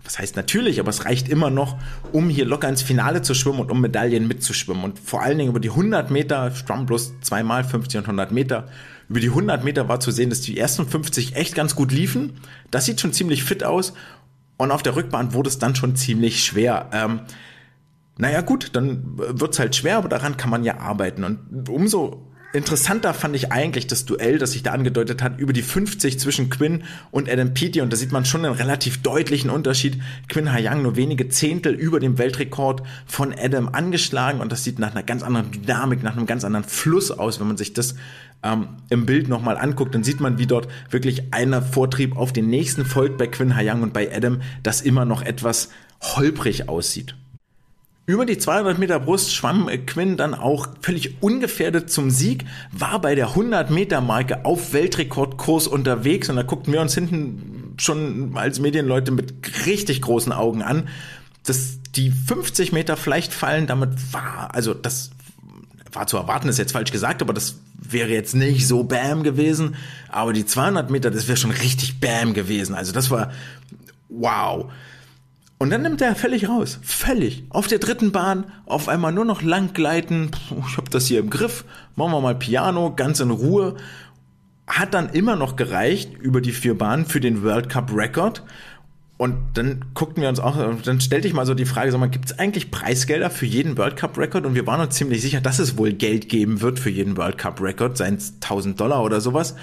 was heißt natürlich, aber es reicht immer noch, um hier locker ins Finale zu schwimmen und um Medaillen mitzuschwimmen. Und vor allen Dingen über die 100 Meter, schwamm bloß zweimal 50 und 100 Meter, über die 100 Meter war zu sehen, dass die ersten 50 echt ganz gut liefen, das sieht schon ziemlich fit aus. Und auf der Rückbahn wurde es dann schon ziemlich schwer. Ähm, naja gut, dann wird's halt schwer, aber daran kann man ja arbeiten. Und umso interessanter fand ich eigentlich das Duell, das sich da angedeutet hat, über die 50 zwischen Quinn und Adam Peaty. Und da sieht man schon einen relativ deutlichen Unterschied. Quinn Hayang nur wenige Zehntel über dem Weltrekord von Adam angeschlagen. Und das sieht nach einer ganz anderen Dynamik, nach einem ganz anderen Fluss aus, wenn man sich das ähm, im Bild nochmal anguckt. Dann sieht man, wie dort wirklich einer Vortrieb auf den nächsten folgt bei Quinn Hayang und bei Adam, das immer noch etwas holprig aussieht. Über die 200 Meter Brust schwamm Quinn dann auch völlig ungefährdet zum Sieg, war bei der 100 Meter Marke auf Weltrekordkurs unterwegs und da guckten wir uns hinten schon als Medienleute mit richtig großen Augen an, dass die 50 Meter vielleicht fallen, damit war, also das war zu erwarten, ist jetzt falsch gesagt, aber das wäre jetzt nicht so Bam gewesen, aber die 200 Meter, das wäre schon richtig Bam gewesen, also das war wow. Und dann nimmt er völlig raus. Völlig. Auf der dritten Bahn auf einmal nur noch lang gleiten. Ich hab das hier im Griff. Machen wir mal Piano, ganz in Ruhe. Hat dann immer noch gereicht über die vier Bahnen für den World Cup Record. Und dann guckten wir uns auch, dann stellte ich mal so die Frage, sag mal, gibt es eigentlich Preisgelder für jeden World Cup Record? Und wir waren uns ziemlich sicher, dass es wohl Geld geben wird für jeden World Cup Record, seien es 1000 Dollar oder sowas.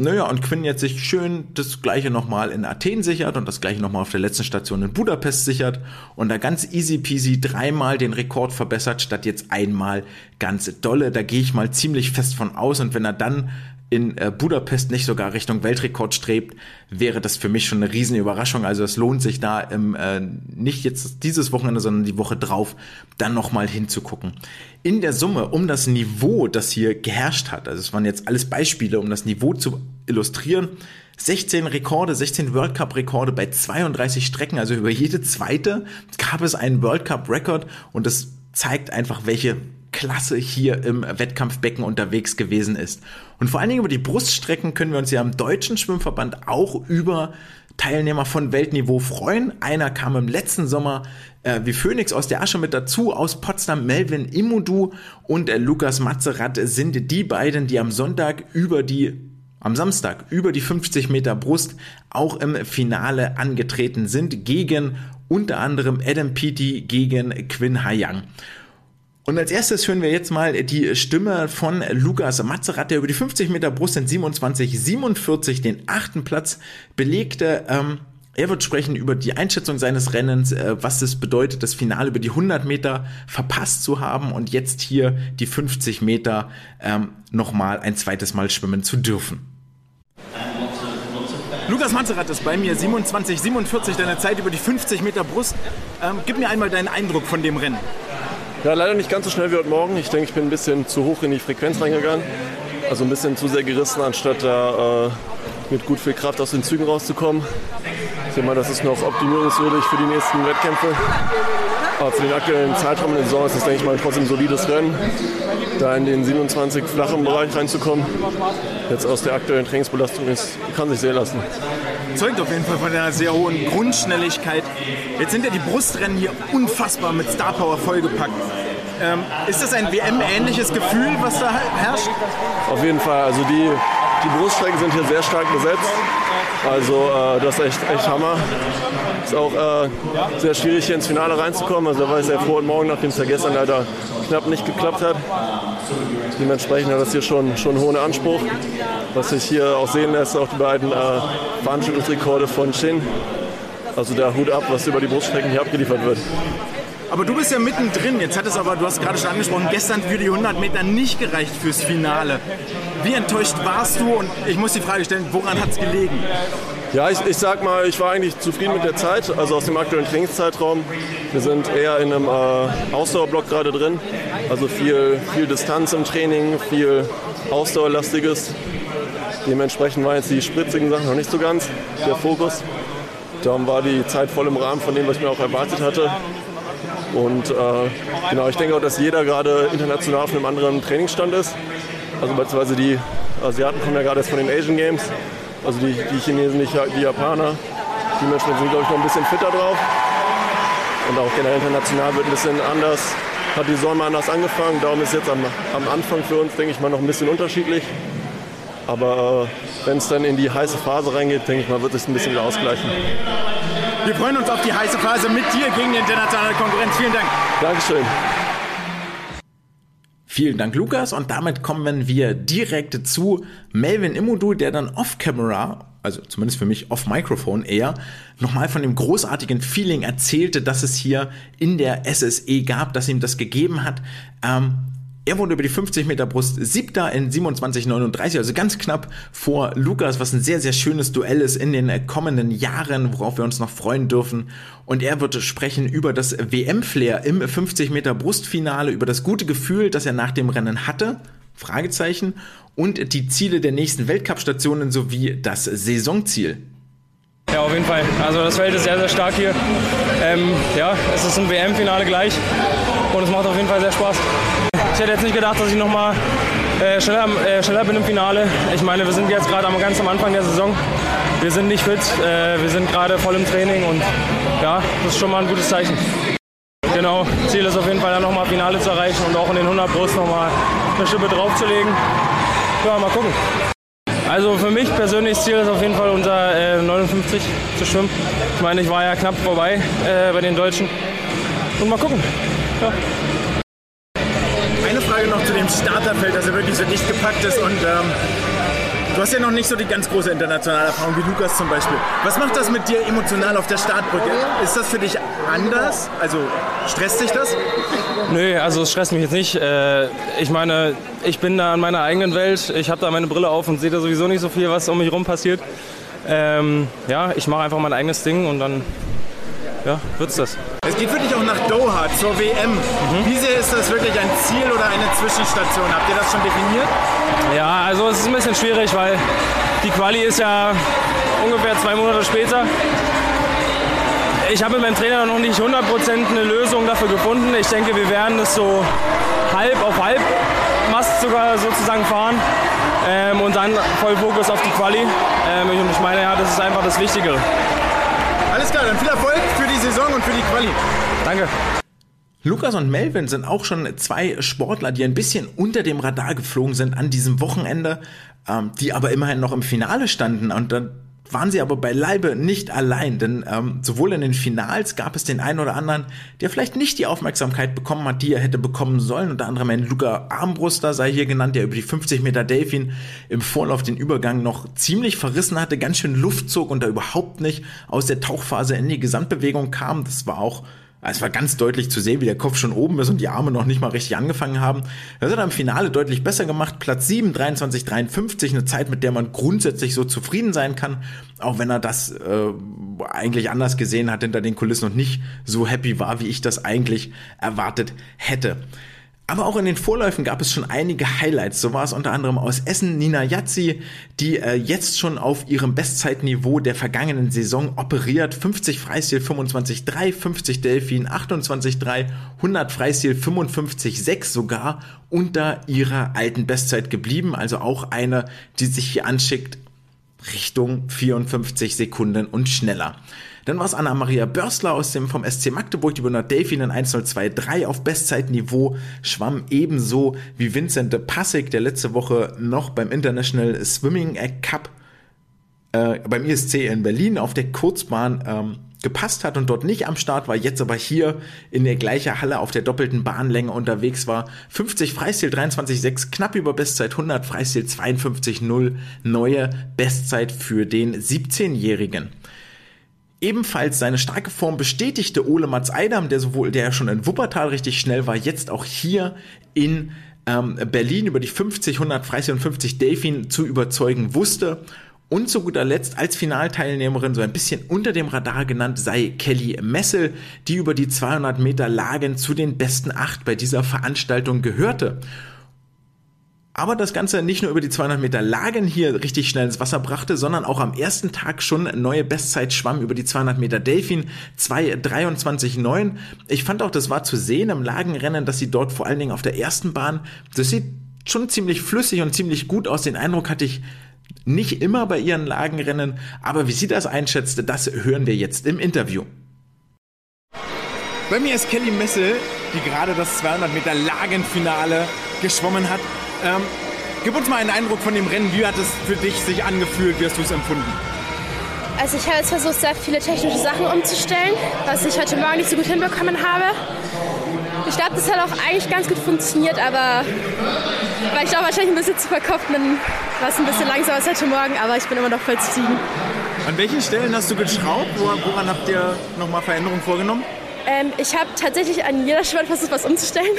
Naja, und Quinn jetzt sich schön das gleiche nochmal in Athen sichert und das gleiche nochmal auf der letzten Station in Budapest sichert und da ganz easy peasy dreimal den Rekord verbessert, statt jetzt einmal ganz dolle. Da gehe ich mal ziemlich fest von aus und wenn er dann in äh, Budapest nicht sogar Richtung Weltrekord strebt, wäre das für mich schon eine riesen Überraschung. Also es lohnt sich da im, äh, nicht jetzt dieses Wochenende, sondern die Woche drauf dann nochmal hinzugucken. In der Summe, um das Niveau, das hier geherrscht hat, also es waren jetzt alles Beispiele, um das Niveau zu illustrieren, 16 Rekorde, 16 World Cup Rekorde bei 32 Strecken, also über jede zweite gab es einen World Cup Rekord und das zeigt einfach, welche Klasse hier im Wettkampfbecken unterwegs gewesen ist. Und vor allen Dingen über die Bruststrecken können wir uns ja im deutschen Schwimmverband auch über Teilnehmer von Weltniveau freuen. Einer kam im letzten Sommer äh, wie Phoenix aus der Asche mit dazu, aus Potsdam Melvin Imudu und äh, Lukas Mazerat sind die beiden, die am Sonntag über die am Samstag über die 50 Meter Brust auch im Finale angetreten sind gegen unter anderem Adam Peaty gegen Quinn Hayang. Und als erstes hören wir jetzt mal die Stimme von Lukas Mazerat, der über die 50 Meter Brust in 27, 47 den achten Platz belegte. Ähm, er wird sprechen über die Einschätzung seines Rennens, äh, was es bedeutet, das Finale über die 100 Meter verpasst zu haben und jetzt hier die 50 Meter ähm, nochmal ein zweites Mal schwimmen zu dürfen. Lukas Mazerat ist bei mir, 27, 47, deine Zeit über die 50 Meter Brust. Ähm, gib mir einmal deinen Eindruck von dem Rennen. Ja, leider nicht ganz so schnell wie heute Morgen. Ich denke, ich bin ein bisschen zu hoch in die Frequenz reingegangen. Also ein bisschen zu sehr gerissen, anstatt da äh, mit gut viel Kraft aus den Zügen rauszukommen. Ich denke mal, das ist noch optimierungswürdig für die nächsten Wettkämpfe. Aber für den aktuellen Zeitraum in der Saison ist das, denke ich mal, trotzdem ein solides Rennen. Da in den 27 flachen Bereich reinzukommen, jetzt aus der aktuellen Trainingsbelastung ist, kann sich sehen lassen. Zeugt auf jeden Fall von einer sehr hohen Grundschnelligkeit. Jetzt sind ja die Brustrennen hier unfassbar mit Star Power vollgepackt. Ähm, ist das ein WM-ähnliches Gefühl, was da herrscht? Auf jeden Fall. Also die, die Bruststrecken sind hier sehr stark besetzt. Also äh, das ist echt, echt Hammer. Ist auch äh, sehr schwierig hier ins Finale reinzukommen. Also da war ich sehr froh und morgen, nachdem es ja gestern leider knapp nicht geklappt hat. Dementsprechend hat das hier schon, schon einen hohen Anspruch. Was sich hier auch sehen lässt, auch die beiden äh, Veranstaltungsrekorde von Shin. Also der Hut ab, was über die Bruststrecken hier abgeliefert wird. Aber du bist ja mittendrin. Jetzt hat es aber, du hast gerade schon angesprochen, gestern für die 100 Meter nicht gereicht fürs Finale. Wie enttäuscht warst du? Und ich muss die Frage stellen, woran hat es gelegen? Ja, ich, ich sag mal, ich war eigentlich zufrieden mit der Zeit, also aus dem aktuellen Trainingszeitraum. Wir sind eher in einem äh, Ausdauerblock gerade drin. Also viel, viel Distanz im Training, viel Ausdauerlastiges. Dementsprechend waren jetzt die spritzigen Sachen noch nicht so ganz der Fokus. Darum war die Zeit voll im Rahmen von dem, was ich mir auch erwartet hatte. Und äh, genau, ich denke auch, dass jeder gerade international auf einem anderen Trainingsstand ist. Also beispielsweise die Asiaten kommen ja gerade jetzt von den Asian Games, also die, die Chinesen, nicht die Japaner. Die Menschen sind, glaube ich, noch ein bisschen fitter drauf. Und auch generell international wird ein bisschen anders, hat die mal anders angefangen. Darum ist jetzt am, am Anfang für uns, denke ich mal, noch ein bisschen unterschiedlich. Aber äh, wenn es dann in die heiße Phase reingeht, denke ich mal, wird es ein bisschen wieder ausgleichen. Wir freuen uns auf die heiße Phase mit dir gegen die internationale Konkurrenz. Vielen Dank. Dankeschön. Vielen Dank, Lukas. Und damit kommen wir direkt zu Melvin Immodu, der dann off-camera, also zumindest für mich off-Microphone eher, nochmal von dem großartigen Feeling erzählte, dass es hier in der SSE gab, dass ihm das gegeben hat. Ähm, er wurde über die 50 Meter Brust siebter in 27,39, also ganz knapp vor Lukas, was ein sehr, sehr schönes Duell ist in den kommenden Jahren, worauf wir uns noch freuen dürfen. Und er wird sprechen über das WM-Flair im 50 Meter Brustfinale, über das gute Gefühl, das er nach dem Rennen hatte. Fragezeichen. Und die Ziele der nächsten Weltcup-Stationen sowie das Saisonziel. Ja, auf jeden Fall. Also das Feld ist sehr, sehr stark hier. Ähm, ja, es ist ein WM-Finale gleich und es macht auf jeden Fall sehr Spaß. Hätte jetzt nicht gedacht, dass ich nochmal äh, schneller, äh, schneller bin im Finale. Ich meine, wir sind jetzt gerade ganz am Anfang der Saison. Wir sind nicht fit, äh, wir sind gerade voll im Training und ja, das ist schon mal ein gutes Zeichen. Genau, Ziel ist auf jeden Fall dann nochmal Finale zu erreichen und auch in den 100 Brust nochmal eine Schippe draufzulegen. Ja, mal gucken. Also für mich persönlich Ziel ist auf jeden Fall unter äh, 59 zu schwimmen. Ich meine, ich war ja knapp vorbei äh, bei den Deutschen. Und mal gucken. Ja. Starterfeld, das ja wirklich so dicht gepackt ist und ähm, Du hast ja noch nicht so die ganz große internationale Erfahrung wie Lukas zum Beispiel. Was macht das mit dir emotional auf der Startbrücke? Ist das für dich anders? Also stresst dich das? Nö, also es stresst mich jetzt nicht. Äh, ich meine, ich bin da in meiner eigenen Welt. Ich habe da meine Brille auf und sehe da sowieso nicht so viel, was um mich herum passiert. Ähm, ja, ich mache einfach mein eigenes Ding und dann ja, wird's das. Es geht wirklich auch nach Doha zur WM. Mhm. Wie sehr ist das wirklich ein Ziel oder eine Zwischenstation? Habt ihr das schon definiert? Ja, also es ist ein bisschen schwierig, weil die Quali ist ja ungefähr zwei Monate später. Ich habe mit meinem Trainer noch nicht 100% eine Lösung dafür gefunden. Ich denke, wir werden es so halb auf halb Mast sogar sozusagen fahren ähm, und dann voll Fokus auf die Quali. Ähm, und ich meine, ja, das ist einfach das Wichtigere. Alles klar, dann viel Erfolg für die Saison und für die Quali. Danke. Lukas und Melvin sind auch schon zwei Sportler, die ein bisschen unter dem Radar geflogen sind an diesem Wochenende, ähm, die aber immerhin noch im Finale standen. Und dann waren sie aber beileibe nicht allein, denn ähm, sowohl in den Finals gab es den einen oder anderen, der vielleicht nicht die Aufmerksamkeit bekommen hat, die er hätte bekommen sollen. Unter anderem ein Luca Armbruster sei hier genannt, der über die 50 Meter Delfin im Vorlauf den Übergang noch ziemlich verrissen hatte, ganz schön Luft zog und da überhaupt nicht aus der Tauchphase in die Gesamtbewegung kam. Das war auch es war ganz deutlich zu sehen, wie der Kopf schon oben ist und die Arme noch nicht mal richtig angefangen haben. Das hat er im Finale deutlich besser gemacht. Platz 7, 23, 53, eine Zeit, mit der man grundsätzlich so zufrieden sein kann, auch wenn er das äh, eigentlich anders gesehen hat hinter den Kulissen und nicht so happy war, wie ich das eigentlich erwartet hätte. Aber auch in den Vorläufen gab es schon einige Highlights. So war es unter anderem aus Essen Nina Yazzi, die äh, jetzt schon auf ihrem Bestzeitniveau der vergangenen Saison operiert. 50 Freistil 25,3, 50 Delfin 28,3, 100 Freistil 55,6 sogar unter ihrer alten Bestzeit geblieben. Also auch eine, die sich hier anschickt Richtung 54 Sekunden und schneller. Dann war es Anna-Maria Börsler aus dem, vom SC Magdeburg, die über Delfin in 1023 auf Bestzeitniveau schwamm, ebenso wie Vincent Passig, der letzte Woche noch beim International Swimming Cup äh, beim ISC in Berlin auf der Kurzbahn ähm, gepasst hat und dort nicht am Start war, jetzt aber hier in der gleichen Halle auf der doppelten Bahnlänge unterwegs war. 50 Freistil 23,6, knapp über Bestzeit 100 Freistil 52,0, neue Bestzeit für den 17-Jährigen. Ebenfalls seine starke Form bestätigte Ole Mats Eidam, der sowohl, der schon in Wuppertal richtig schnell war, jetzt auch hier in ähm, Berlin über die 50, 100 Freistil und 50 Delfin zu überzeugen wusste. Und zu guter Letzt als Finalteilnehmerin so ein bisschen unter dem Radar genannt sei Kelly Messel, die über die 200 Meter Lagen zu den besten acht bei dieser Veranstaltung gehörte aber das Ganze nicht nur über die 200 Meter Lagen hier richtig schnell ins Wasser brachte, sondern auch am ersten Tag schon neue Bestzeit schwamm über die 200 Meter Delfin 2.23.9. Ich fand auch, das war zu sehen im Lagenrennen, dass sie dort vor allen Dingen auf der ersten Bahn, das sieht schon ziemlich flüssig und ziemlich gut aus. Den Eindruck hatte ich nicht immer bei ihren Lagenrennen, aber wie sie das einschätzte, das hören wir jetzt im Interview. Bei mir ist Kelly Messel, die gerade das 200 Meter Lagenfinale geschwommen hat. Ähm, gib uns mal einen Eindruck von dem Rennen. Wie hat es für dich sich angefühlt? Wie hast du es empfunden? Also ich habe jetzt versucht, sehr viele technische Sachen umzustellen, was ich heute Morgen nicht so gut hinbekommen habe. Ich glaube, das hat auch eigentlich ganz gut funktioniert, aber weil ich auch wahrscheinlich ein bisschen zu verkopft bin, war es ein bisschen langsamer als heute Morgen, aber ich bin immer noch voll zufrieden. An welchen Stellen hast du geschraubt? Woran habt ihr nochmal Veränderungen vorgenommen? Ähm, ich habe tatsächlich an jeder Schwert versucht, was umzustellen.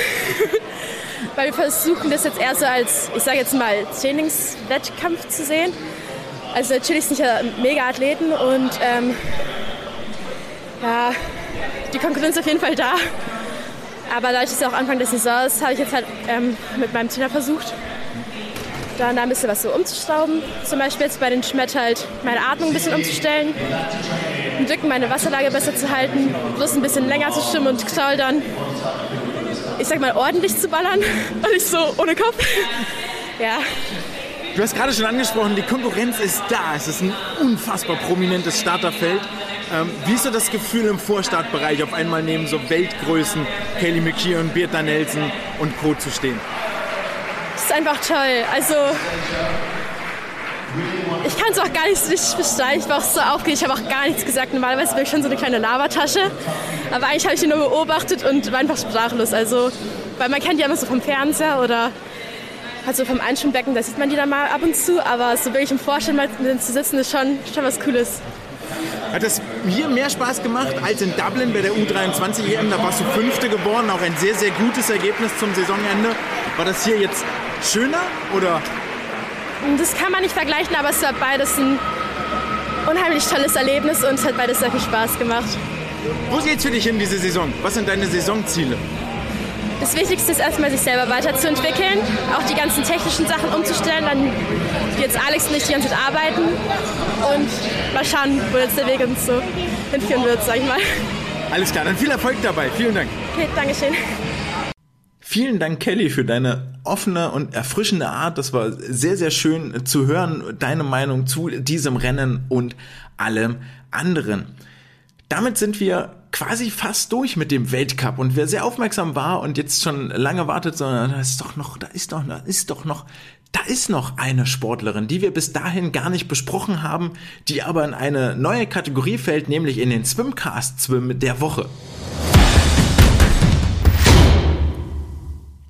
[LAUGHS] Weil wir versuchen das jetzt eher so als, ich sage jetzt mal, Trainingswettkampf zu sehen. Also natürlich sind ja mega Athleten und ähm, ja, die Konkurrenz ist auf jeden Fall da. Aber dadurch, dass es auch Anfang der Saison ist, habe ich jetzt halt ähm, mit meinem Trainer versucht, dann da ein bisschen was so umzuschrauben. Zum Beispiel jetzt bei den Schmett halt meine Atmung ein bisschen umzustellen, im Rücken meine Wasserlage besser zu halten, bloß ein bisschen länger zu schwimmen und Kraul dann, ich sag mal, ordentlich zu ballern [LAUGHS] und nicht so ohne Kopf. [LAUGHS] ja. Du hast gerade schon angesprochen, die Konkurrenz ist da. Es ist ein unfassbar prominentes Starterfeld. Ähm, wie ist so das Gefühl im Vorstartbereich, auf einmal neben so Weltgrößen Kaylee McKeown, Birta Nelson und Co. zu stehen? Das ist einfach toll. Also ich kann es auch gar nicht richtig beschreiben. Ich war auch so aufgeregt, ich habe auch gar nichts gesagt. Normalerweise bin ich schon so eine kleine Labertasche. Aber eigentlich habe ich ihn nur beobachtet und war einfach sprachlos. Also, weil man kennt ja immer so vom Fernseher oder Also vom Einschwimmbecken, da sieht man die dann mal ab und zu, aber so wirklich im Vorstand mal zu sitzen, ist schon, schon was Cooles. Hat es hier mehr Spaß gemacht als in Dublin bei der U23 EM? Da warst du Fünfte geworden, auch ein sehr, sehr gutes Ergebnis zum Saisonende. War das hier jetzt schöner oder? Das kann man nicht vergleichen, aber es war beides ein unheimlich tolles Erlebnis und es hat beides sehr viel Spaß gemacht. Wo geht's für dich hin diese Saison? Was sind deine Saisonziele? Das Wichtigste ist erstmal, sich selber weiterzuentwickeln, auch die ganzen technischen Sachen umzustellen, dann jetzt Alex und ich die ganze Zeit arbeiten und mal schauen, wo jetzt der Weg uns so hinführen wird, sag ich mal. Alles klar, dann viel Erfolg dabei. Vielen Dank. Okay, Dankeschön. Vielen Dank, Kelly, für deine offene und erfrischende Art. Das war sehr, sehr schön zu hören, deine Meinung zu diesem Rennen und allem anderen. Damit sind wir quasi fast durch mit dem Weltcup und wer sehr aufmerksam war und jetzt schon lange wartet, sondern da ist doch noch, da ist doch, da ist doch noch, da ist noch eine Sportlerin, die wir bis dahin gar nicht besprochen haben, die aber in eine neue Kategorie fällt, nämlich in den Swimcast Swim der Woche.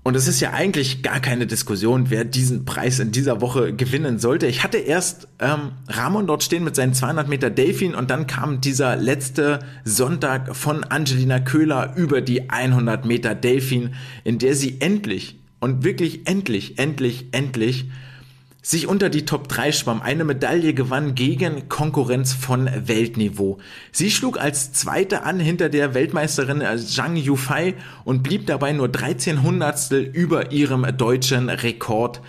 Und es ist ja eigentlich gar keine Diskussion, wer diesen Preis in dieser Woche gewinnen sollte. Ich hatte erst ähm, Ramon dort stehen mit seinen 200 Meter Delfin und dann kam dieser letzte Sonntag von Angelina Köhler über die 100 Meter Delfin, in der sie endlich und wirklich endlich, endlich, endlich sich unter die Top 3 schwamm, eine Medaille gewann gegen Konkurrenz von Weltniveau. Sie schlug als Zweite an hinter der Weltmeisterin Zhang Yufei und blieb dabei nur 13 Hundertstel über ihrem deutschen Rekord.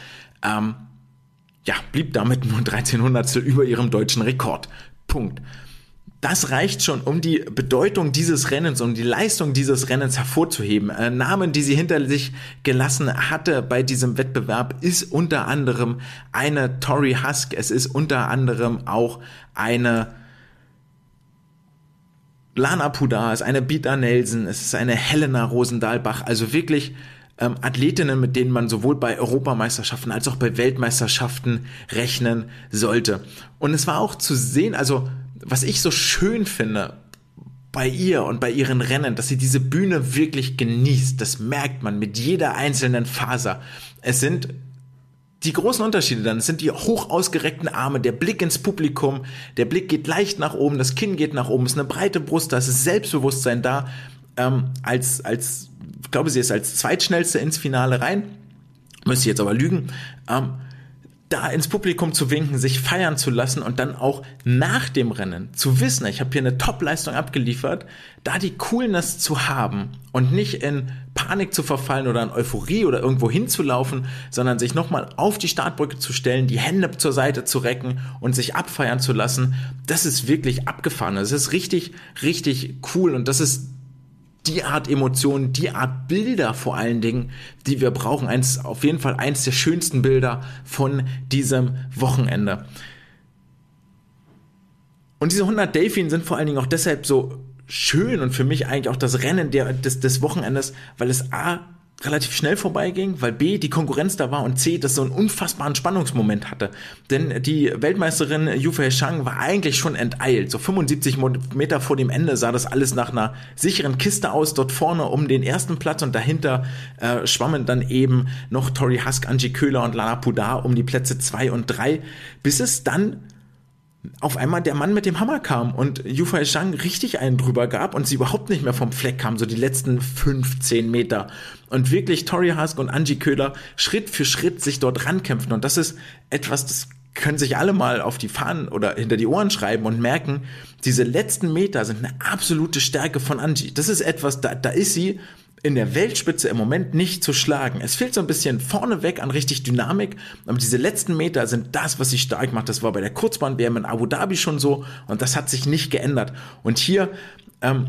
Ähm, ja, blieb damit nur 13 Hundertstel über ihrem deutschen Rekord. Punkt. Das reicht schon, um die Bedeutung dieses Rennens, um die Leistung dieses Rennens hervorzuheben. Äh, Namen, die sie hinter sich gelassen hatte bei diesem Wettbewerb, ist unter anderem eine Tori Husk. Es ist unter anderem auch eine Lana Pudar, es ist eine Bita Nelson, es ist eine Helena Rosendahlbach. Also wirklich ähm, Athletinnen, mit denen man sowohl bei Europameisterschaften als auch bei Weltmeisterschaften rechnen sollte. Und es war auch zu sehen, also was ich so schön finde bei ihr und bei ihren Rennen, dass sie diese Bühne wirklich genießt. Das merkt man mit jeder einzelnen Faser. Es sind die großen Unterschiede dann, es sind die hoch ausgereckten Arme, der Blick ins Publikum, der Blick geht leicht nach oben, das Kinn geht nach oben, es ist eine breite Brust, da ist Selbstbewusstsein da. Ähm, als, als, ich glaube, sie ist als zweitschnellste ins Finale rein. Müsste jetzt aber lügen. Ähm, da ins Publikum zu winken, sich feiern zu lassen und dann auch nach dem Rennen zu wissen, ich habe hier eine Top-Leistung abgeliefert, da die Coolness zu haben und nicht in Panik zu verfallen oder in Euphorie oder irgendwo hinzulaufen, sondern sich nochmal auf die Startbrücke zu stellen, die Hände zur Seite zu recken und sich abfeiern zu lassen, das ist wirklich abgefahren. Das ist richtig, richtig cool und das ist die Art Emotionen, die Art Bilder vor allen Dingen, die wir brauchen. Eins, auf jeden Fall eins der schönsten Bilder von diesem Wochenende. Und diese 100 Delfin sind vor allen Dingen auch deshalb so schön und für mich eigentlich auch das Rennen der, des, des Wochenendes, weil es A relativ schnell vorbeiging, weil B, die Konkurrenz da war und C, das so einen unfassbaren Spannungsmoment hatte. Denn die Weltmeisterin Yufei Shang war eigentlich schon enteilt. So 75 Meter vor dem Ende sah das alles nach einer sicheren Kiste aus, dort vorne um den ersten Platz und dahinter äh, schwammen dann eben noch Tori Husk, Angie Köhler und Lana Pudar um die Plätze zwei und drei, bis es dann auf einmal der Mann mit dem Hammer kam und Yu Fei Shang richtig einen drüber gab und sie überhaupt nicht mehr vom Fleck kam, so die letzten 15 Meter. Und wirklich Tori Hask und Angie Köhler Schritt für Schritt sich dort rankämpfen. Und das ist etwas, das können sich alle mal auf die Fahnen oder hinter die Ohren schreiben und merken, diese letzten Meter sind eine absolute Stärke von Angie. Das ist etwas, da, da ist sie in der Weltspitze im Moment nicht zu schlagen. Es fehlt so ein bisschen vorneweg an richtig Dynamik, aber diese letzten Meter sind das, was sie stark macht. Das war bei der Kurzbahn-WM in Abu Dhabi schon so und das hat sich nicht geändert. Und hier ähm,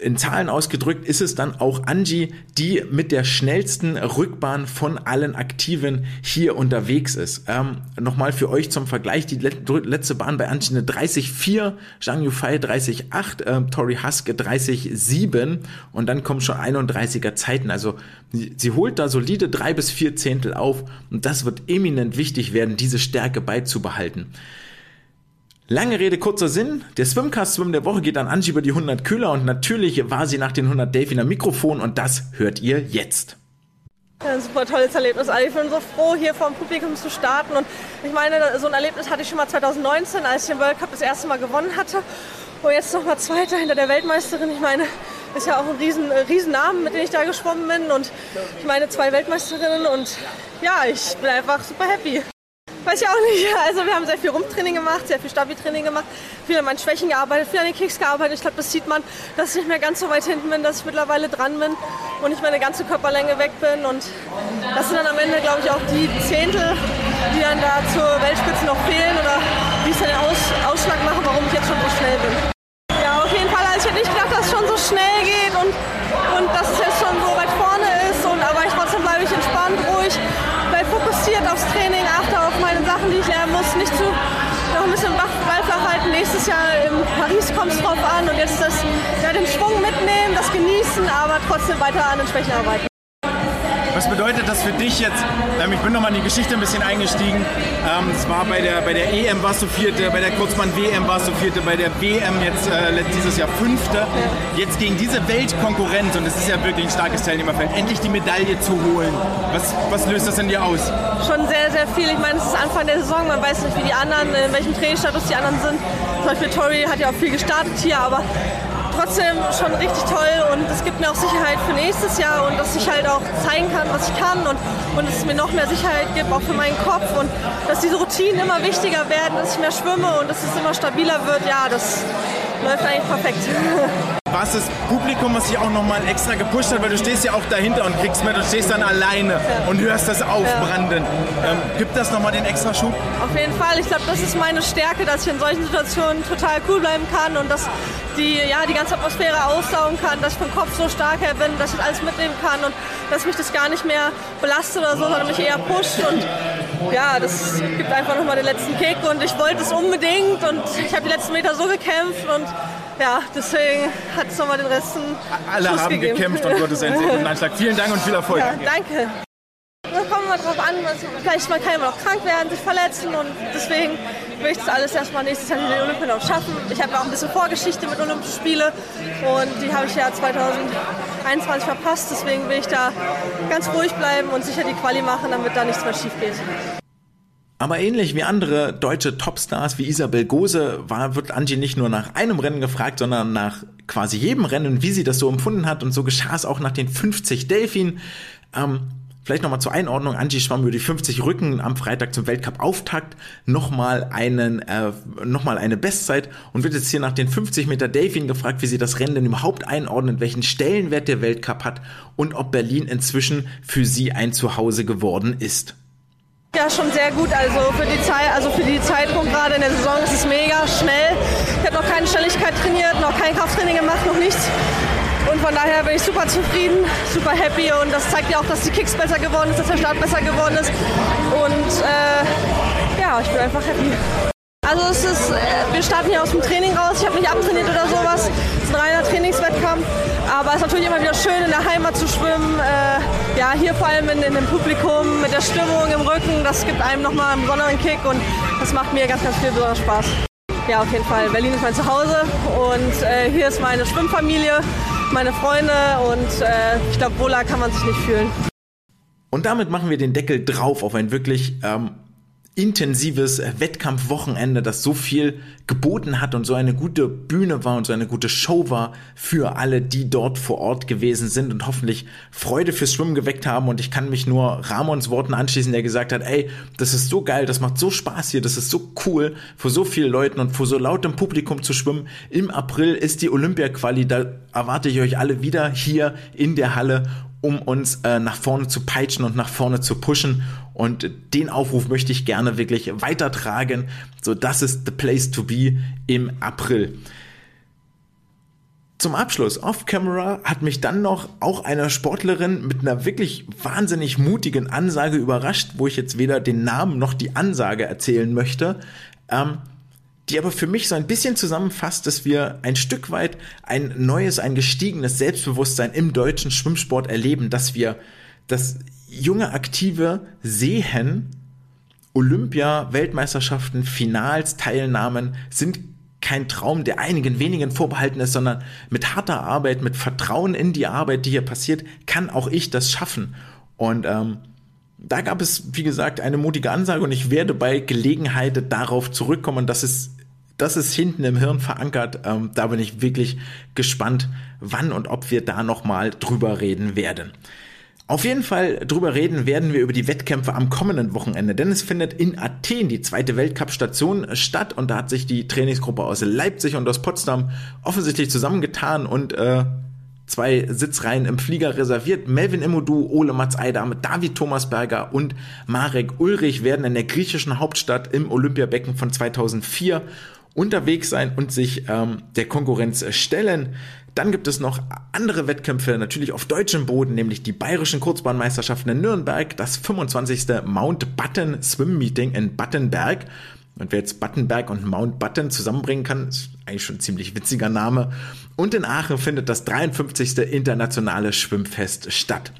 in Zahlen ausgedrückt ist es dann auch Angie, die mit der schnellsten Rückbahn von allen Aktiven hier unterwegs ist. Ähm, Nochmal für euch zum Vergleich, die letzte Bahn bei Angie eine 30,4, Zhang Yufei 30,8, äh, Tori Huske 30,7 und dann kommen schon 31er Zeiten. Also sie, holt da solide drei bis vier Zehntel auf und das wird eminent wichtig werden, diese Stärke beizubehalten. Lange Rede, kurzer Sinn. Der Swimcast-Swim der Woche geht an Angie über die 100 Kühler und natürlich war sie nach den 100 Delfiner Mikrofon und das hört ihr jetzt. ein super tolles Erlebnis. Also ich bin so froh, hier vor dem Publikum zu starten. Und ich meine, so ein Erlebnis hatte ich schon mal 2019, als ich den World Cup das erste Mal gewonnen hatte. Und jetzt noch mal Zweiter hinter der Weltmeisterin. Ich meine, ist ja auch ein riesen, riesen Namen, mit dem ich da geschwommen bin. Und ich meine, zwei Weltmeisterinnen. Und ja, ich bin einfach super happy. Weiß ich auch nicht. Also wir haben sehr viel Rumtraining gemacht, sehr viel Stabi-Training gemacht, viel an meinen Schwächen gearbeitet, viel an den Kicks gearbeitet. Ich glaube, das sieht man, dass ich nicht mehr ganz so weit hinten bin, dass ich mittlerweile dran bin und ich meine ganze Körperlänge weg bin. Und das sind dann am Ende, glaube ich, auch die Zehntel, die dann da zur Weltspitze noch fehlen oder die es dann Aus Ausschlag machen, warum ich jetzt schon so schnell bin. Nächstes Jahr in Paris kommt es drauf an und jetzt das, ja, den Schwung mitnehmen, das genießen, aber trotzdem weiter an den Schwächen arbeiten. Was bedeutet das für dich jetzt? Ähm, ich bin nochmal in die Geschichte ein bisschen eingestiegen. Ähm, es war bei der, bei der EM warst du Vierte, bei der Kurzbahn-WM warst du Vierte, bei der WM jetzt äh, dieses Jahr Fünfte. Jetzt gegen diese Weltkonkurrenz, und es ist ja wirklich ein starkes Teilnehmerfeld, endlich die Medaille zu holen. Was, was löst das in dir aus? Schon sehr, sehr viel. Ich meine, es ist Anfang der Saison, man weiß nicht, wie die anderen, in welchem Trainingsstatus die anderen sind. Zum Beispiel Tori hat ja auch viel gestartet hier, aber trotzdem schon richtig toll und es gibt mir auch Sicherheit für nächstes Jahr und dass ich halt auch zeigen kann, was ich kann und, und es mir noch mehr Sicherheit gibt, auch für meinen Kopf und dass diese Routinen immer wichtiger werden, dass ich mehr schwimme und dass es immer stabiler wird. Ja, das läuft eigentlich perfekt. [LAUGHS] War es das Publikum, was sich auch nochmal extra gepusht hat, weil du stehst ja auch dahinter und kriegst mit und stehst dann alleine ja. und hörst das aufbranden. Ja. Ähm, gibt das nochmal den extra Schub? Auf jeden Fall. Ich glaube, das ist meine Stärke, dass ich in solchen Situationen total cool bleiben kann und dass die, ja, die ganze Atmosphäre aussaugen kann, dass ich vom Kopf so stark her bin, dass ich alles mitnehmen kann und dass mich das gar nicht mehr belastet oder so, sondern mich eher pusht und ja, das gibt einfach nochmal den letzten Kick und ich wollte es unbedingt und ich habe die letzten Meter so gekämpft und ja, deswegen hat es nochmal den Rest Alle Schuss haben gegeben. gekämpft und Gottes einen Sekundenanschlag. [LAUGHS] Vielen Dank und viel Erfolg. Ja, danke. Da kommen wir drauf an, vielleicht man kann ja noch krank werden, sich verletzen und deswegen ich das alles erstmal nächstes Jahr in den Olympien auch schaffen. Ich habe auch ein bisschen Vorgeschichte mit Olympischen Spiele und die habe ich ja 2021 verpasst, deswegen will ich da ganz ruhig bleiben und sicher die Quali machen, damit da nichts mehr schief geht. Aber ähnlich wie andere deutsche Topstars wie Isabel Gose war, wird Angie nicht nur nach einem Rennen gefragt, sondern nach quasi jedem Rennen, wie sie das so empfunden hat. Und so geschah es auch nach den 50 Delfin. Ähm, Vielleicht nochmal zur Einordnung. Angie schwamm über die 50 Rücken am Freitag zum Weltcup-Auftakt. Nochmal einen, äh, nochmal eine Bestzeit und wird jetzt hier nach den 50 Meter Delfin gefragt, wie sie das Rennen denn überhaupt einordnet, welchen Stellenwert der Weltcup hat und ob Berlin inzwischen für sie ein Zuhause geworden ist. Ja, schon sehr gut. Also für die Zeit, also für die Zeitpunkt gerade in der Saison ist es mega schnell. Ich habe noch keine Schnelligkeit trainiert, noch kein Krafttraining gemacht, noch nichts. Von daher bin ich super zufrieden, super happy und das zeigt ja auch, dass die Kicks besser geworden ist, dass der Start besser geworden ist. Und äh, ja, ich bin einfach happy. Also es ist, äh, wir starten hier aus dem Training raus. Ich habe nicht abtrainiert oder sowas. Es ist ein reiner Trainingswettkampf. Aber es ist natürlich immer wieder schön, in der Heimat zu schwimmen. Äh, ja, hier vor allem in, in, dem Publikum, mit der Stimmung im Rücken. Das gibt einem nochmal einen besonderen Kick und das macht mir ganz, ganz viel besonders Spaß. Ja, auf jeden Fall. Berlin ist mein Zuhause und äh, hier ist meine Schwimmfamilie meine Freunde und äh, ich glaube, wohler kann man sich nicht fühlen. Und damit machen wir den Deckel drauf auf ein wirklich ähm, intensives Wettkampfwochenende, das so viel geboten hat und so eine gute Bühne war und so eine gute Show war für alle, die dort vor Ort gewesen sind und hoffentlich Freude fürs Schwimmen geweckt haben. Und ich kann mich nur Ramons Worten anschließen, der gesagt hat, ey, das ist so geil, das macht so Spaß hier, das ist so cool, vor so vielen Leuten und vor so lautem Publikum zu schwimmen. Im April ist die Olympia-Quali, da erwarte ich euch alle wieder hier in der Halle um uns äh, nach vorne zu peitschen und nach vorne zu pushen. Und den Aufruf möchte ich gerne wirklich weitertragen. So, das ist the place to be im April. Zum Abschluss, off-camera, hat mich dann noch auch eine Sportlerin mit einer wirklich wahnsinnig mutigen Ansage überrascht, wo ich jetzt weder den Namen noch die Ansage erzählen möchte. Ähm, die aber für mich so ein bisschen zusammenfasst, dass wir ein Stück weit ein neues, ein gestiegenes Selbstbewusstsein im deutschen Schwimmsport erleben, dass wir, dass junge Aktive sehen, Olympia, Weltmeisterschaften, Finals, Teilnahmen sind kein Traum, der einigen wenigen vorbehalten ist, sondern mit harter Arbeit, mit Vertrauen in die Arbeit, die hier passiert, kann auch ich das schaffen. Und ähm, da gab es, wie gesagt, eine mutige Ansage und ich werde bei Gelegenheit darauf zurückkommen. Das ist, das ist hinten im Hirn verankert. Ähm, da bin ich wirklich gespannt, wann und ob wir da nochmal drüber reden werden. Auf jeden Fall drüber reden werden wir über die Wettkämpfe am kommenden Wochenende, denn es findet in Athen die zweite Weltcup-Station statt und da hat sich die Trainingsgruppe aus Leipzig und aus Potsdam offensichtlich zusammengetan und äh, zwei Sitzreihen im Flieger reserviert. Melvin Immodu, Ole Mats Eidam, David Thomasberger und Marek Ulrich werden in der griechischen Hauptstadt im Olympiabecken von 2004 unterwegs sein und sich ähm, der Konkurrenz stellen. Dann gibt es noch andere Wettkämpfe, natürlich auf deutschem Boden, nämlich die bayerischen Kurzbahnmeisterschaften in Nürnberg, das 25. Mount Button Swim Meeting in Battenberg. Und wer jetzt Battenberg und Mount Button zusammenbringen kann, ist eigentlich schon ein ziemlich witziger Name. Und in Aachen findet das 53. internationale Schwimmfest statt.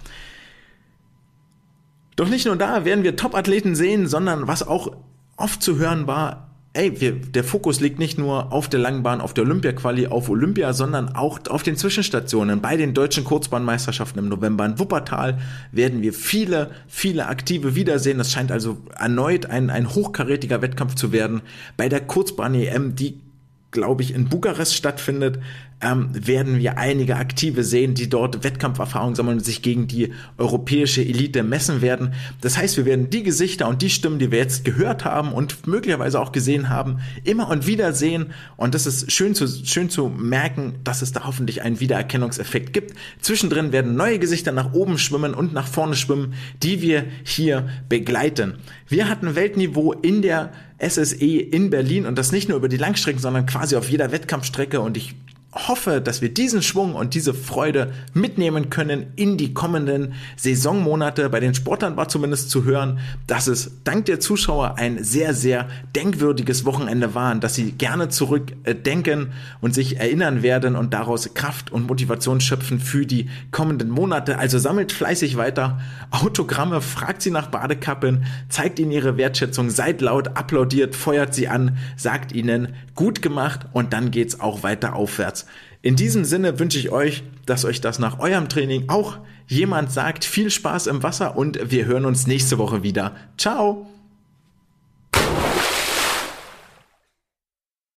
Doch nicht nur da werden wir Top-Athleten sehen, sondern was auch oft zu hören war, ey, wir, der Fokus liegt nicht nur auf der Langbahn, auf der Olympia-Quali, auf Olympia, sondern auch auf den Zwischenstationen. Bei den deutschen Kurzbahnmeisterschaften im November in Wuppertal werden wir viele, viele Aktive wiedersehen. Das scheint also erneut ein, ein hochkarätiger Wettkampf zu werden. Bei der Kurzbahn-EM, die glaube ich, in Bukarest stattfindet, ähm, werden wir einige Aktive sehen, die dort Wettkampferfahrung sammeln und sich gegen die europäische Elite messen werden. Das heißt, wir werden die Gesichter und die Stimmen, die wir jetzt gehört haben und möglicherweise auch gesehen haben, immer und wieder sehen. Und das ist schön zu, schön zu merken, dass es da hoffentlich einen Wiedererkennungseffekt gibt. Zwischendrin werden neue Gesichter nach oben schwimmen und nach vorne schwimmen, die wir hier begleiten. Wir hatten Weltniveau in der SSE in Berlin und das nicht nur über die Langstrecken, sondern quasi auf jeder Wettkampfstrecke und ich hoffe, dass wir diesen Schwung und diese Freude mitnehmen können in die kommenden Saisonmonate. Bei den Sportlern war zumindest zu hören, dass es dank der Zuschauer ein sehr, sehr denkwürdiges Wochenende war, dass sie gerne zurückdenken und sich erinnern werden und daraus Kraft und Motivation schöpfen für die kommenden Monate. Also sammelt fleißig weiter Autogramme, fragt sie nach Badekappen, zeigt ihnen ihre Wertschätzung, seid laut, applaudiert, feuert sie an, sagt ihnen gut gemacht und dann geht's auch weiter aufwärts. In diesem Sinne wünsche ich euch, dass euch das nach eurem Training auch jemand sagt. Viel Spaß im Wasser und wir hören uns nächste Woche wieder. Ciao!